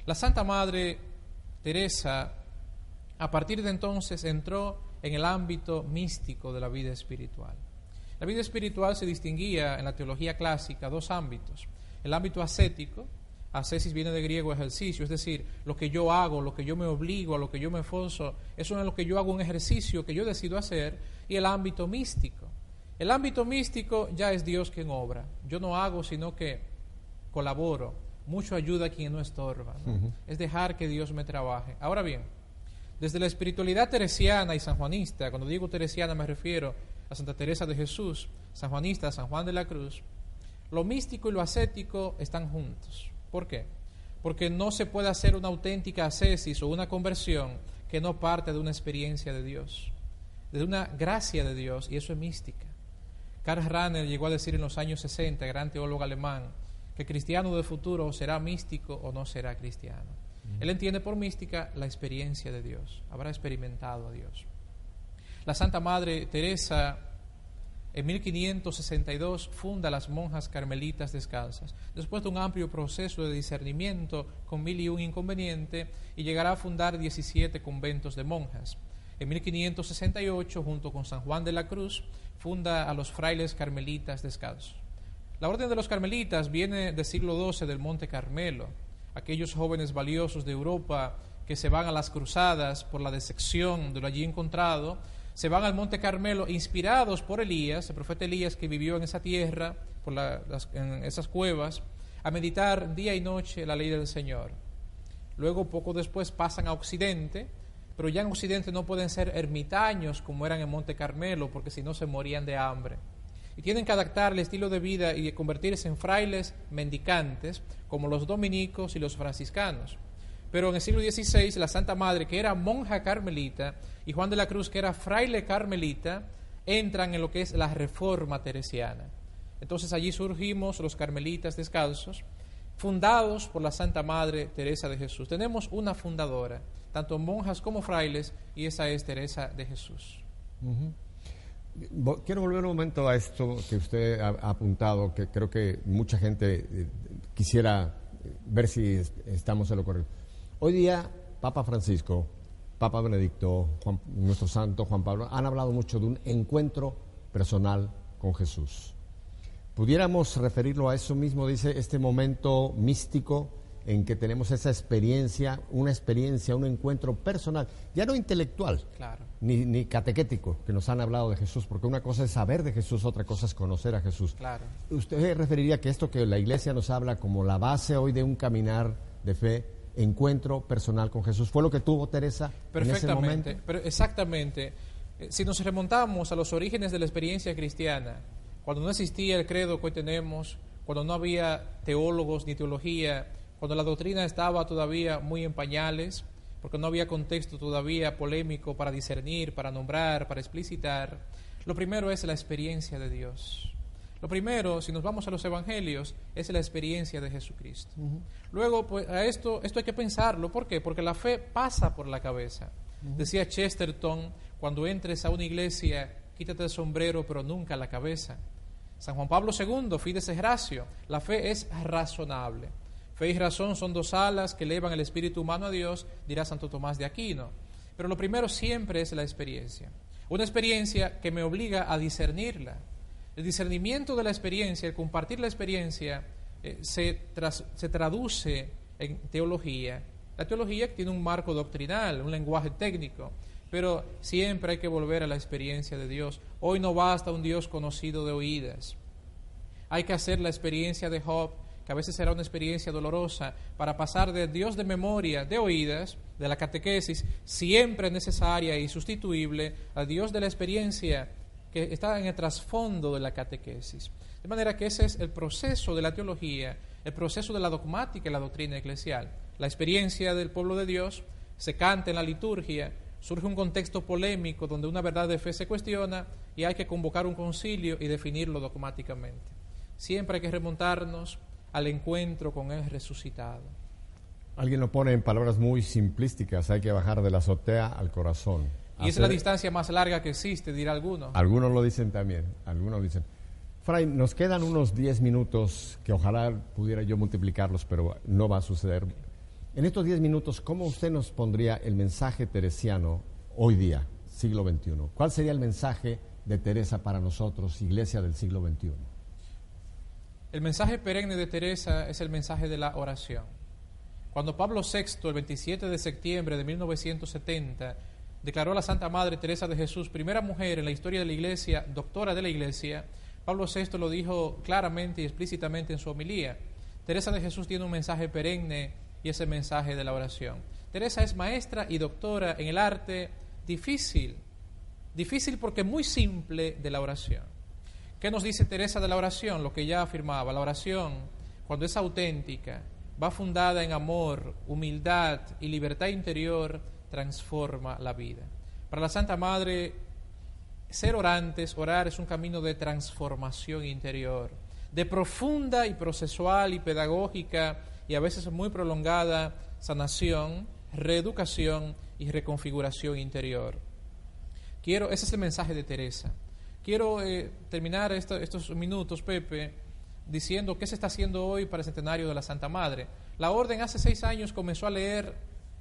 La Santa Madre Teresa a partir de entonces entró en el ámbito místico de la vida espiritual. La vida espiritual se distinguía en la teología clásica dos ámbitos. El ámbito ascético, ascesis viene de griego ejercicio, es decir, lo que yo hago, lo que yo me obligo, a lo que yo me esfuerzo, eso es lo que yo hago un ejercicio que yo decido hacer, y el ámbito místico. El ámbito místico ya es Dios quien obra. Yo no hago, sino que colaboro. Mucho ayuda a quien no estorba. Es dejar que Dios me trabaje. Ahora bien, desde la espiritualidad teresiana y sanjuanista, cuando digo teresiana me refiero a Santa Teresa de Jesús, sanjuanista, San Juan de la Cruz, lo místico y lo ascético están juntos. ¿Por qué? Porque no se puede hacer una auténtica ascesis o una conversión que no parte de una experiencia de Dios, de una gracia de Dios, y eso es mística. Karl Rahner llegó a decir en los años 60, gran teólogo alemán, que cristiano de futuro será místico o no será cristiano. Él entiende por mística la experiencia de Dios, habrá experimentado a Dios. La Santa Madre Teresa En 1562 funda las monjas carmelitas descalzas, después de un amplio proceso de discernimiento con mil y un inconveniente, y llegará a fundar 17 conventos de monjas. En 1568, junto con San Juan de la Cruz, funda a los frailes carmelitas descalzos. La orden de los carmelitas viene del siglo XII del Monte Carmelo, aquellos jóvenes valiosos de Europa que se van a las cruzadas por la decepción de lo allí encontrado, se van al Monte Carmelo inspirados por Elías, el profeta Elías que vivió en esa tierra, por en esas cuevas, a meditar día y noche la ley del Señor. Luego, poco después, pasan a Occidente, pero ya en Occidente no pueden ser ermitaños como eran en Monte Carmelo, porque si no se morían de hambre. Y tienen que adaptar el estilo de vida y convertirse en frailes mendicantes, como los dominicos y los franciscanos. Pero en el siglo XVI, la Santa Madre, que era monja carmelita, y Juan de la Cruz, que era fraile carmelita, entran en lo que es la reforma teresiana. Entonces allí surgimos los carmelitas descalzos, fundados por la Santa Madre Teresa de Jesús. Tenemos una fundadora, tanto monjas como frailes, y esa es Teresa de Jesús. Quiero volver un momento a esto que usted ha, apuntado, que creo que mucha gente eh, quisiera ver si estamos en lo correcto. Hoy día, Papa Francisco, Papa Benedicto, nuestro santo Juan Pablo, han hablado mucho de un encuentro personal con Jesús. Pudiéramos referirlo a eso mismo, dice, este momento místico en que tenemos esa experiencia, una experiencia, un encuentro personal, ya no intelectual, ni, ni, catequético, que nos han hablado de Jesús, porque una cosa es saber de Jesús, otra cosa es conocer a Jesús. Claro. ¿Usted referiría que esto que la Iglesia nos habla como la base hoy de un caminar de fe, encuentro personal con Jesús. ¿Fue lo que tuvo Teresa en ese momento? Pero exactamente. Eh, si nos remontamos a los orígenes de la experiencia cristiana, cuando no existía el credo que hoy tenemos, cuando no había teólogos ni teología, cuando la doctrina estaba todavía muy en pañales, porque no había contexto todavía polémico para discernir, para nombrar, para explicitar, lo primero es la experiencia de Dios. Lo primero, si nos vamos a los evangelios, es la experiencia de Jesucristo. Luego, pues a esto, esto hay que pensarlo. ¿Por qué? Porque la fe pasa por la cabeza. Decía Chesterton, cuando entres a una iglesia, quítate el sombrero, pero nunca la cabeza. San Juan Pablo II, Fides es racio, la fe es razonable. Fe y razón son dos alas que elevan el espíritu humano a Dios, dirá Santo Tomás de Aquino. Pero lo primero siempre es la experiencia. Una experiencia que me obliga a discernirla el discernimiento de la experiencia, el compartir la experiencia, eh, se, se traduce en teología. La teología tiene un marco doctrinal, un lenguaje técnico, pero siempre hay que volver a la experiencia de Dios. Hoy no basta un Dios conocido de oídas. Hay que hacer la experiencia de Job, que a veces será una experiencia dolorosa, para pasar de Dios de memoria, de oídas, de la catequesis, siempre necesaria y sustituible, a Dios de la experiencia que está en el trasfondo de la catequesis. De manera que ese es el proceso de la teología, el proceso de la dogmática y la doctrina eclesial. La experiencia del pueblo de Dios se canta en la liturgia, surge un contexto polémico donde una verdad de fe se cuestiona y hay que convocar un concilio y definirlo dogmáticamente. Siempre hay que remontarnos al encuentro con el resucitado. Alguien lo pone en palabras muy simplísticas, hay que bajar de la azotea al corazón. Y es la distancia más larga que existe, dirá alguno. Algunos lo dicen también, algunos dicen. Fray, nos quedan unos 10 minutos que ojalá pudiera yo multiplicarlos, pero no va a suceder. En estos 10 minutos, ¿cómo usted nos pondría el mensaje teresiano hoy día, siglo XXI? ¿Cuál sería el mensaje de Teresa para nosotros, iglesia del siglo XXI? El mensaje perenne de Teresa es el mensaje de la oración. Cuando Pablo VI, el 27 de septiembre de 1970, declaró la Santa Madre Teresa de Jesús, primera mujer en la historia de la Iglesia, doctora de la Iglesia, Pablo VI lo dijo claramente y explícitamente en su homilía. Teresa de Jesús tiene un mensaje perenne y ese mensaje de la oración. Teresa es maestra y doctora en el arte difícil, difícil porque muy simple de la oración. ¿Qué nos dice Teresa de la oración? Lo que ya afirmaba, la oración, cuando es auténtica, va fundada en amor, humildad y libertad interior, transforma la vida. Para la Santa Madre, ser orantes, orar es un camino de transformación interior, de profunda y procesual y pedagógica y a veces muy prolongada sanación, reeducación y reconfiguración interior. Quiero, ese es el mensaje de Teresa. Quiero eh, terminar estos minutos, Pepe, diciendo qué se está haciendo hoy para el centenario de la Santa Madre. La Orden hace seis años comenzó a leer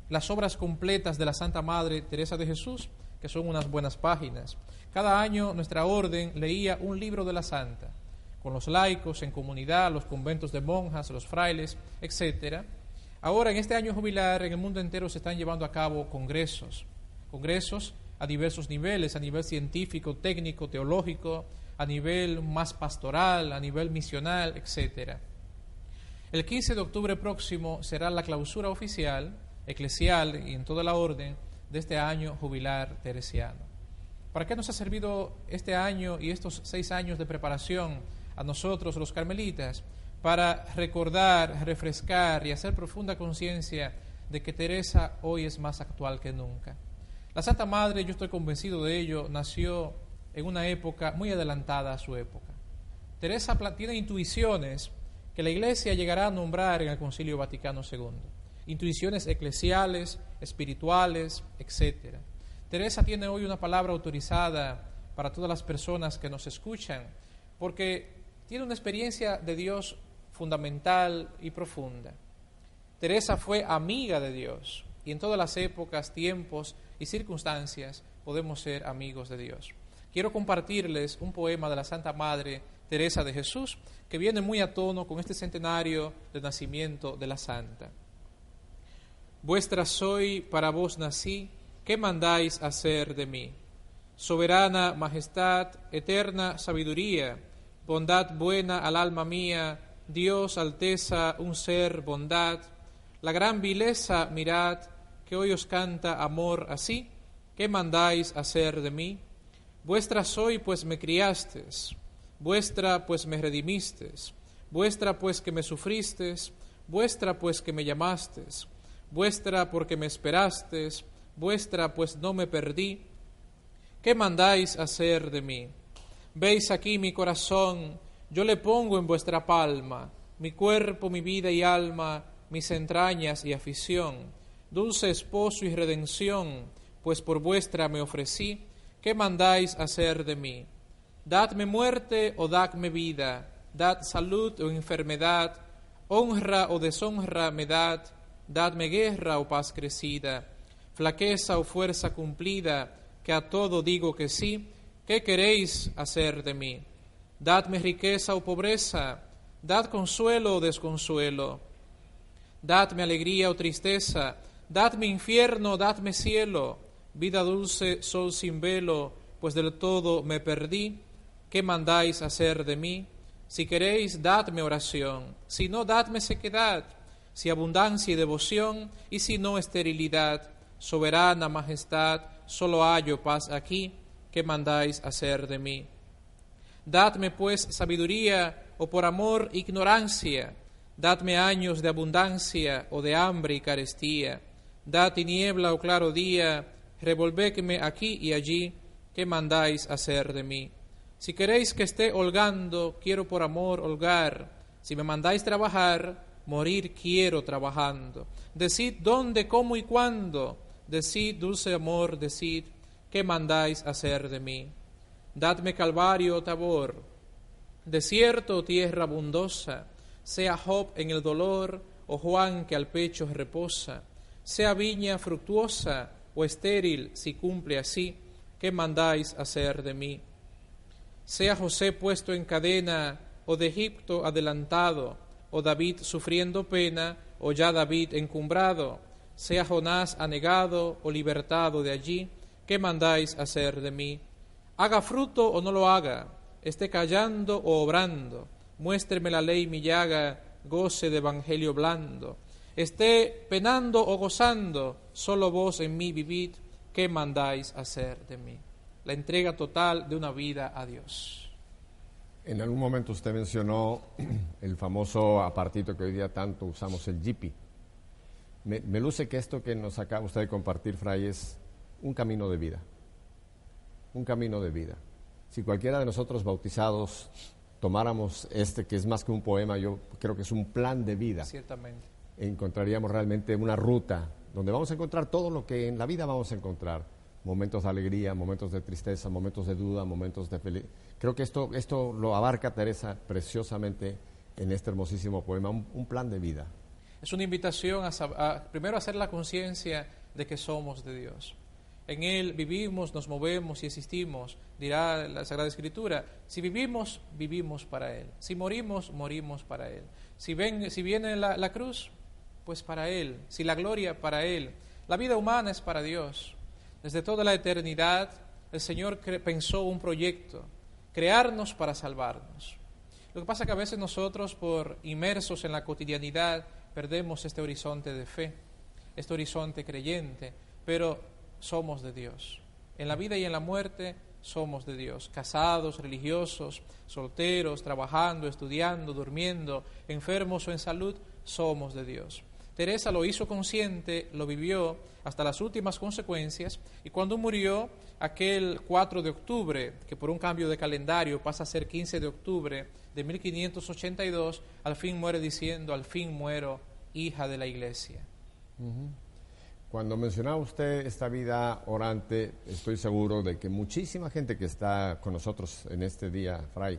las obras completas de la Santa Madre Teresa de Jesús, que son unas buenas páginas. Cada año nuestra Orden leía un libro de la Santa, con los laicos, en comunidad, los conventos de monjas, los frailes, etc. Ahora, en este año jubilar, en el mundo entero se están llevando a cabo congresos, congresos a diversos niveles, a nivel científico, técnico, teológico, a nivel más pastoral, a nivel misional, etc. El 15 de octubre próximo será la clausura oficial, eclesial y en toda la orden de este año jubilar teresiano. ¿Para qué nos ha servido este año y estos seis años de preparación a nosotros los carmelitas? Para recordar, refrescar y hacer profunda conciencia de que Teresa hoy es más actual que nunca la Santa Madre, yo estoy convencido de ello, nació en una época muy adelantada a su época. Teresa tiene intuiciones que la Iglesia llegará a nombrar en el Concilio Vaticano II. Intuiciones eclesiales, espirituales, etc. Teresa tiene hoy una palabra autorizada para todas las personas que nos escuchan, porque tiene una experiencia de Dios fundamental y profunda. Teresa fue amiga de Dios y en todas las épocas, tiempos, y circunstancias podemos ser amigos de Dios. Quiero compartirles un poema de la Santa Madre Teresa de Jesús que viene muy a tono con este centenario de nacimiento de la Santa. Vuestra soy, para vos nací, ¿qué mandáis hacer de mí? Soberana majestad, eterna sabiduría, bondad buena al alma mía, Dios, alteza, un ser, bondad, la gran vileza, mirad, que hoy os canta amor así, ¿qué mandáis hacer de mí? Vuestra soy, pues me criastes, vuestra, pues me redimistes, vuestra, pues que me sufristes, vuestra, pues que me llamastes, vuestra, porque me esperastes, vuestra, pues no me perdí, ¿qué mandáis hacer de mí? Veis aquí mi corazón, yo le pongo en vuestra palma, mi cuerpo, mi vida y alma, mis entrañas y afición dulce esposo y redención, pues por vuestra me ofrecí, ¿qué mandáis hacer de mí? Dadme muerte o dadme vida, dad salud o enfermedad, honra o deshonra me dad, dadme guerra o paz crecida, flaqueza o fuerza cumplida, que a todo digo que sí, ¿qué queréis hacer de mí? Dadme riqueza o pobreza, dad consuelo o desconsuelo, dadme alegría o tristeza, Dadme infierno, dadme cielo, vida dulce, sol sin velo, pues del todo me perdí. ¿Qué mandáis hacer de mí? Si queréis, dadme oración, si no, dadme sequedad, si abundancia y devoción, y si no, esterilidad. Soberana majestad, solo hallo paz aquí, ¿qué mandáis hacer de mí? Dadme pues sabiduría, o por amor ignorancia, dadme años de abundancia o de hambre y carestía da tiniebla o claro día, revolvéqueme aquí y allí, ¿qué mandáis hacer de mí? Si queréis que esté holgando, quiero por amor holgar. Si me mandáis trabajar, morir quiero trabajando. Decid dónde, cómo y cuándo. Decid, dulce amor, decid, ¿qué mandáis hacer de mí? Dadme calvario o tabor, desierto o tierra abundosa, sea Job en el dolor o Juan que al pecho reposa sea viña fructuosa o estéril, si cumple así, ¿qué mandáis hacer de mí? Sea José puesto en cadena, o de Egipto adelantado, o David sufriendo pena, o ya David encumbrado, sea Jonás anegado o libertado de allí, ¿qué mandáis hacer de mí? Haga fruto o no lo haga, esté callando o obrando, muéstreme la ley mi llaga, goce de evangelio blando esté penando o gozando, solo vos en mí vivid, ¿qué mandáis hacer de mí? La entrega total de una vida a Dios. En algún momento usted mencionó el famoso apartito que hoy día tanto usamos, el Jeepy. Me, me, luce que esto que nos acaba usted de compartir, Fray, es un camino de vida. Un camino de vida. Si cualquiera de nosotros bautizados tomáramos este, que es más que un poema, yo creo que es un plan de vida. Ciertamente encontraríamos realmente una ruta donde vamos a encontrar todo lo que en la vida vamos a encontrar. momentos de alegría, momentos de tristeza, momentos de duda, momentos de felicidad. Creo que esto, esto lo abarca Teresa preciosamente en este hermosísimo poema, un, plan de vida. Es una invitación a, a primero hacer la conciencia de que somos de Dios. En Él vivimos, nos movemos y existimos, dirá la Sagrada Escritura. Si vivimos, vivimos para Él. Si morimos, morimos para Él. Si, ven, si viene la cruz, pues para Él. Si la gloria, para Él. La vida humana es para Dios. Desde toda la eternidad, el Señor pensó un proyecto, crearnos para salvarnos. Lo que pasa es que a veces nosotros, por inmersos en la cotidianidad, perdemos este horizonte de fe, este horizonte creyente, pero somos de Dios. En la vida y en la muerte somos de Dios, casados, religiosos, solteros, trabajando, estudiando, durmiendo, enfermos o en salud, somos de Dios. Teresa lo hizo consciente, lo vivió hasta las últimas consecuencias y cuando murió aquel 4 de octubre, que por un cambio de calendario pasa a ser 15 de octubre de 1582, al fin muere diciendo, al fin muero, hija de la iglesia. Cuando mencionaba usted esta vida orante, estoy seguro de que muchísima gente que está con nosotros en este día, Fray,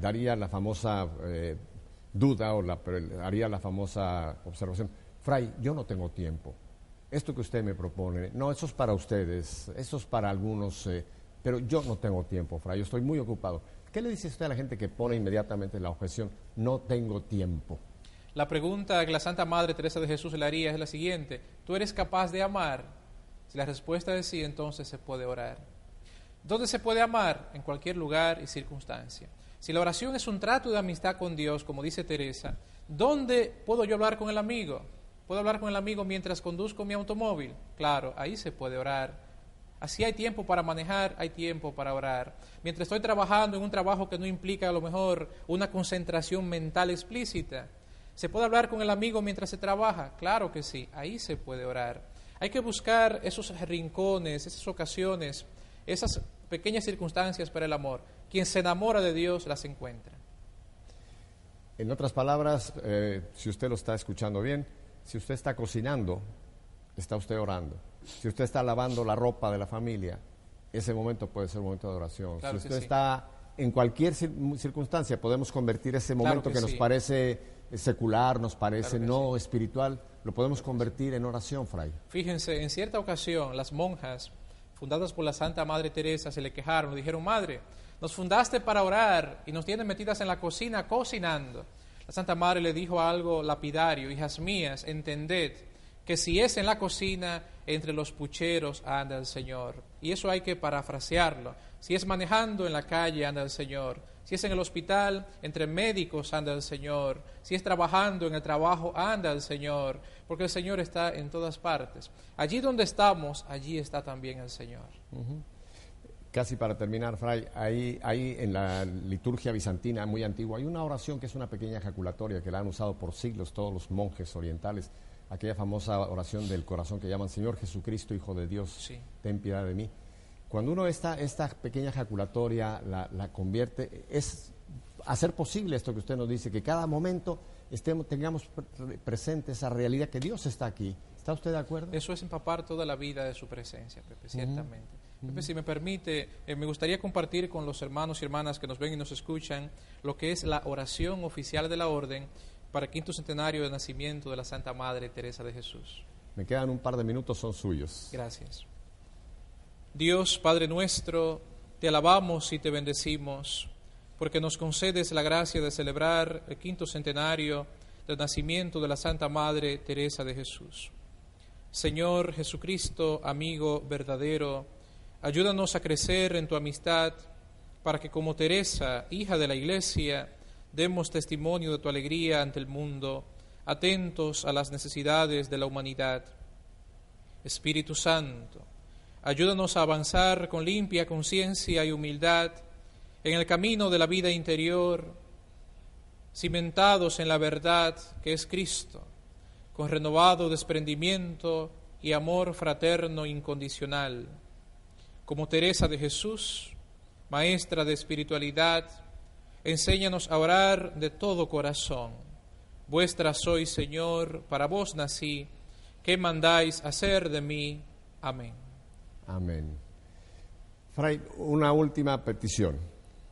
daría la famosa eh, duda o la, haría la famosa observación. Fray, yo no tengo tiempo. Esto que usted me propone, no, eso es para ustedes, eso es para algunos, eh, pero yo no tengo tiempo, Fray, yo estoy muy ocupado. ¿Qué le dice usted a la gente que pone inmediatamente la objeción, no tengo tiempo? La pregunta que la Santa Madre Teresa de Jesús le haría es la siguiente, ¿tú eres capaz de amar? Si la respuesta es sí, entonces se puede orar. ¿Dónde se puede amar? En cualquier lugar y circunstancia. Si la oración es un trato de amistad con Dios, como dice Teresa, ¿dónde puedo yo hablar con el amigo? ¿Puedo hablar con el amigo mientras conduzco mi automóvil? Claro, ahí se puede orar. Así hay tiempo para manejar, hay tiempo para orar. Mientras estoy trabajando en un trabajo que no implica a lo mejor una concentración mental explícita, ¿se puede hablar con el amigo mientras se trabaja? Claro que sí, ahí se puede orar. Hay que buscar esos rincones, esas ocasiones, esas pequeñas circunstancias para el amor. Quien se enamora de Dios las encuentra. En otras palabras, eh, si usted lo está escuchando bien, si usted está cocinando, está usted orando. Si usted está lavando la ropa de la familia, ese momento puede ser un momento de oración. Claro si que usted sí. está en cualquier cir- circunstancia, podemos convertir ese Claro momento que que, nos sí. parece eh, secular, nos parece Claro que no espiritual, lo podemos convertir en oración, Fray. Fíjense, en cierta ocasión las monjas, fundadas por la Santa Madre Teresa, se le quejaron, le dijeron, Madre, nos fundaste para orar y nos tienes metidas en la cocina cocinando. La Santa Madre le dijo algo lapidario, hijas mías, entended que si es en la cocina, entre los pucheros anda el Señor. Y eso hay que parafrasearlo. Si es manejando en la calle, anda el Señor. Si es en el hospital, entre médicos anda el Señor. Si es trabajando en el trabajo, anda el Señor. Porque el Señor está en todas partes. Allí donde estamos, allí está también el Señor. Casi para terminar, Fray, ahí, ahí en la liturgia bizantina muy antigua hay una oración que es una pequeña ejaculatoria que la han usado por siglos todos los monjes orientales, aquella famosa oración del corazón que llaman Señor Jesucristo, Hijo de Dios, Sí. ten piedad de mí. Cuando uno esta, esta pequeña ejaculatoria la, la convierte, es hacer posible esto que usted nos dice, que cada momento estemos, tengamos pre- presente esa realidad que Dios está aquí. ¿Está usted de acuerdo? Eso es empapar toda la vida de su presencia, Pepe, ciertamente. Si me permite, eh, me gustaría compartir con los hermanos y hermanas que nos ven y nos escuchan lo que es la oración oficial de la Orden para el quinto centenario de nacimiento de la Santa Madre Teresa de Jesús. Me quedan un par de minutos, son suyos. Gracias. Dios Padre nuestro, te alabamos y te bendecimos porque nos concedes la gracia de celebrar el quinto centenario del nacimiento de la Santa Madre Teresa de Jesús. Señor Jesucristo, amigo verdadero, ayúdanos a crecer en tu amistad para que como Teresa, hija de la Iglesia, demos testimonio de tu alegría ante el mundo, atentos a las necesidades de la humanidad. Espíritu Santo, ayúdanos a avanzar con limpia conciencia y humildad en el camino de la vida interior, cimentados en la verdad que es Cristo, con renovado desprendimiento y amor fraterno incondicional. Como Teresa de Jesús, maestra de espiritualidad, enséñanos a orar de todo corazón. Vuestra soy, Señor, para vos nací, ¿qué mandáis hacer de mí? Amén. Amén. Fray, una última petición.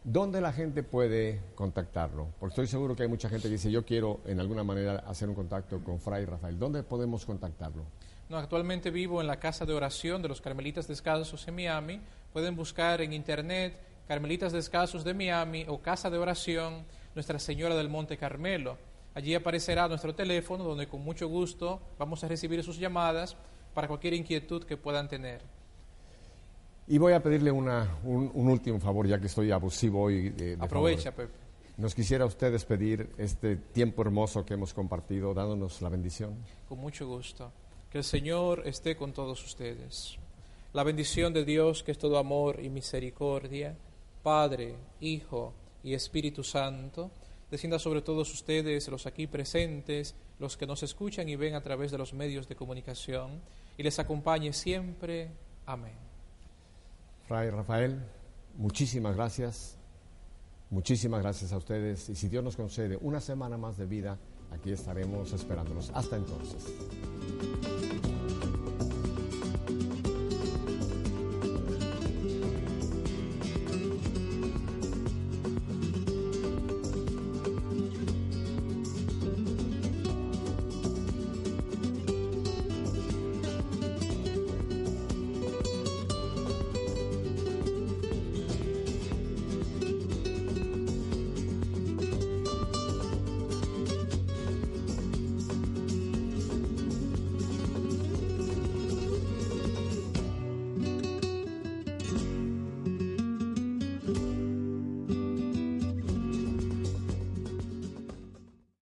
¿Dónde la gente puede contactarlo? Porque estoy seguro que hay mucha gente que dice, yo quiero en alguna manera hacer un contacto con Fray Rafael. ¿Dónde podemos contactarlo? No, actualmente vivo en la casa de oración de los Carmelitas Descalzos en Miami. Pueden buscar en internet Carmelitas Descalzos de Miami o Casa de Oración Nuestra Señora del Monte Carmelo. Allí aparecerá nuestro teléfono donde con mucho gusto vamos a recibir sus llamadas para cualquier inquietud que puedan tener. Y voy a pedirle una, un, un último favor, ya que estoy abusivo hoy. De, de Aprovecha. Pepe. Nos quisiera usted despedir este tiempo hermoso que hemos compartido, dándonos la bendición. Con mucho gusto. Que el Señor esté con todos ustedes. La bendición de Dios, que es todo amor y misericordia, Padre, Hijo y Espíritu Santo, descienda sobre todos ustedes, los aquí presentes, los que nos escuchan y ven a través de los medios de comunicación, y les acompañe siempre. Amén. Fray Rafael, muchísimas gracias. Muchísimas gracias a ustedes. Y si Dios nos concede una semana más de vida, Aquí estaremos esperándolos. Hasta entonces.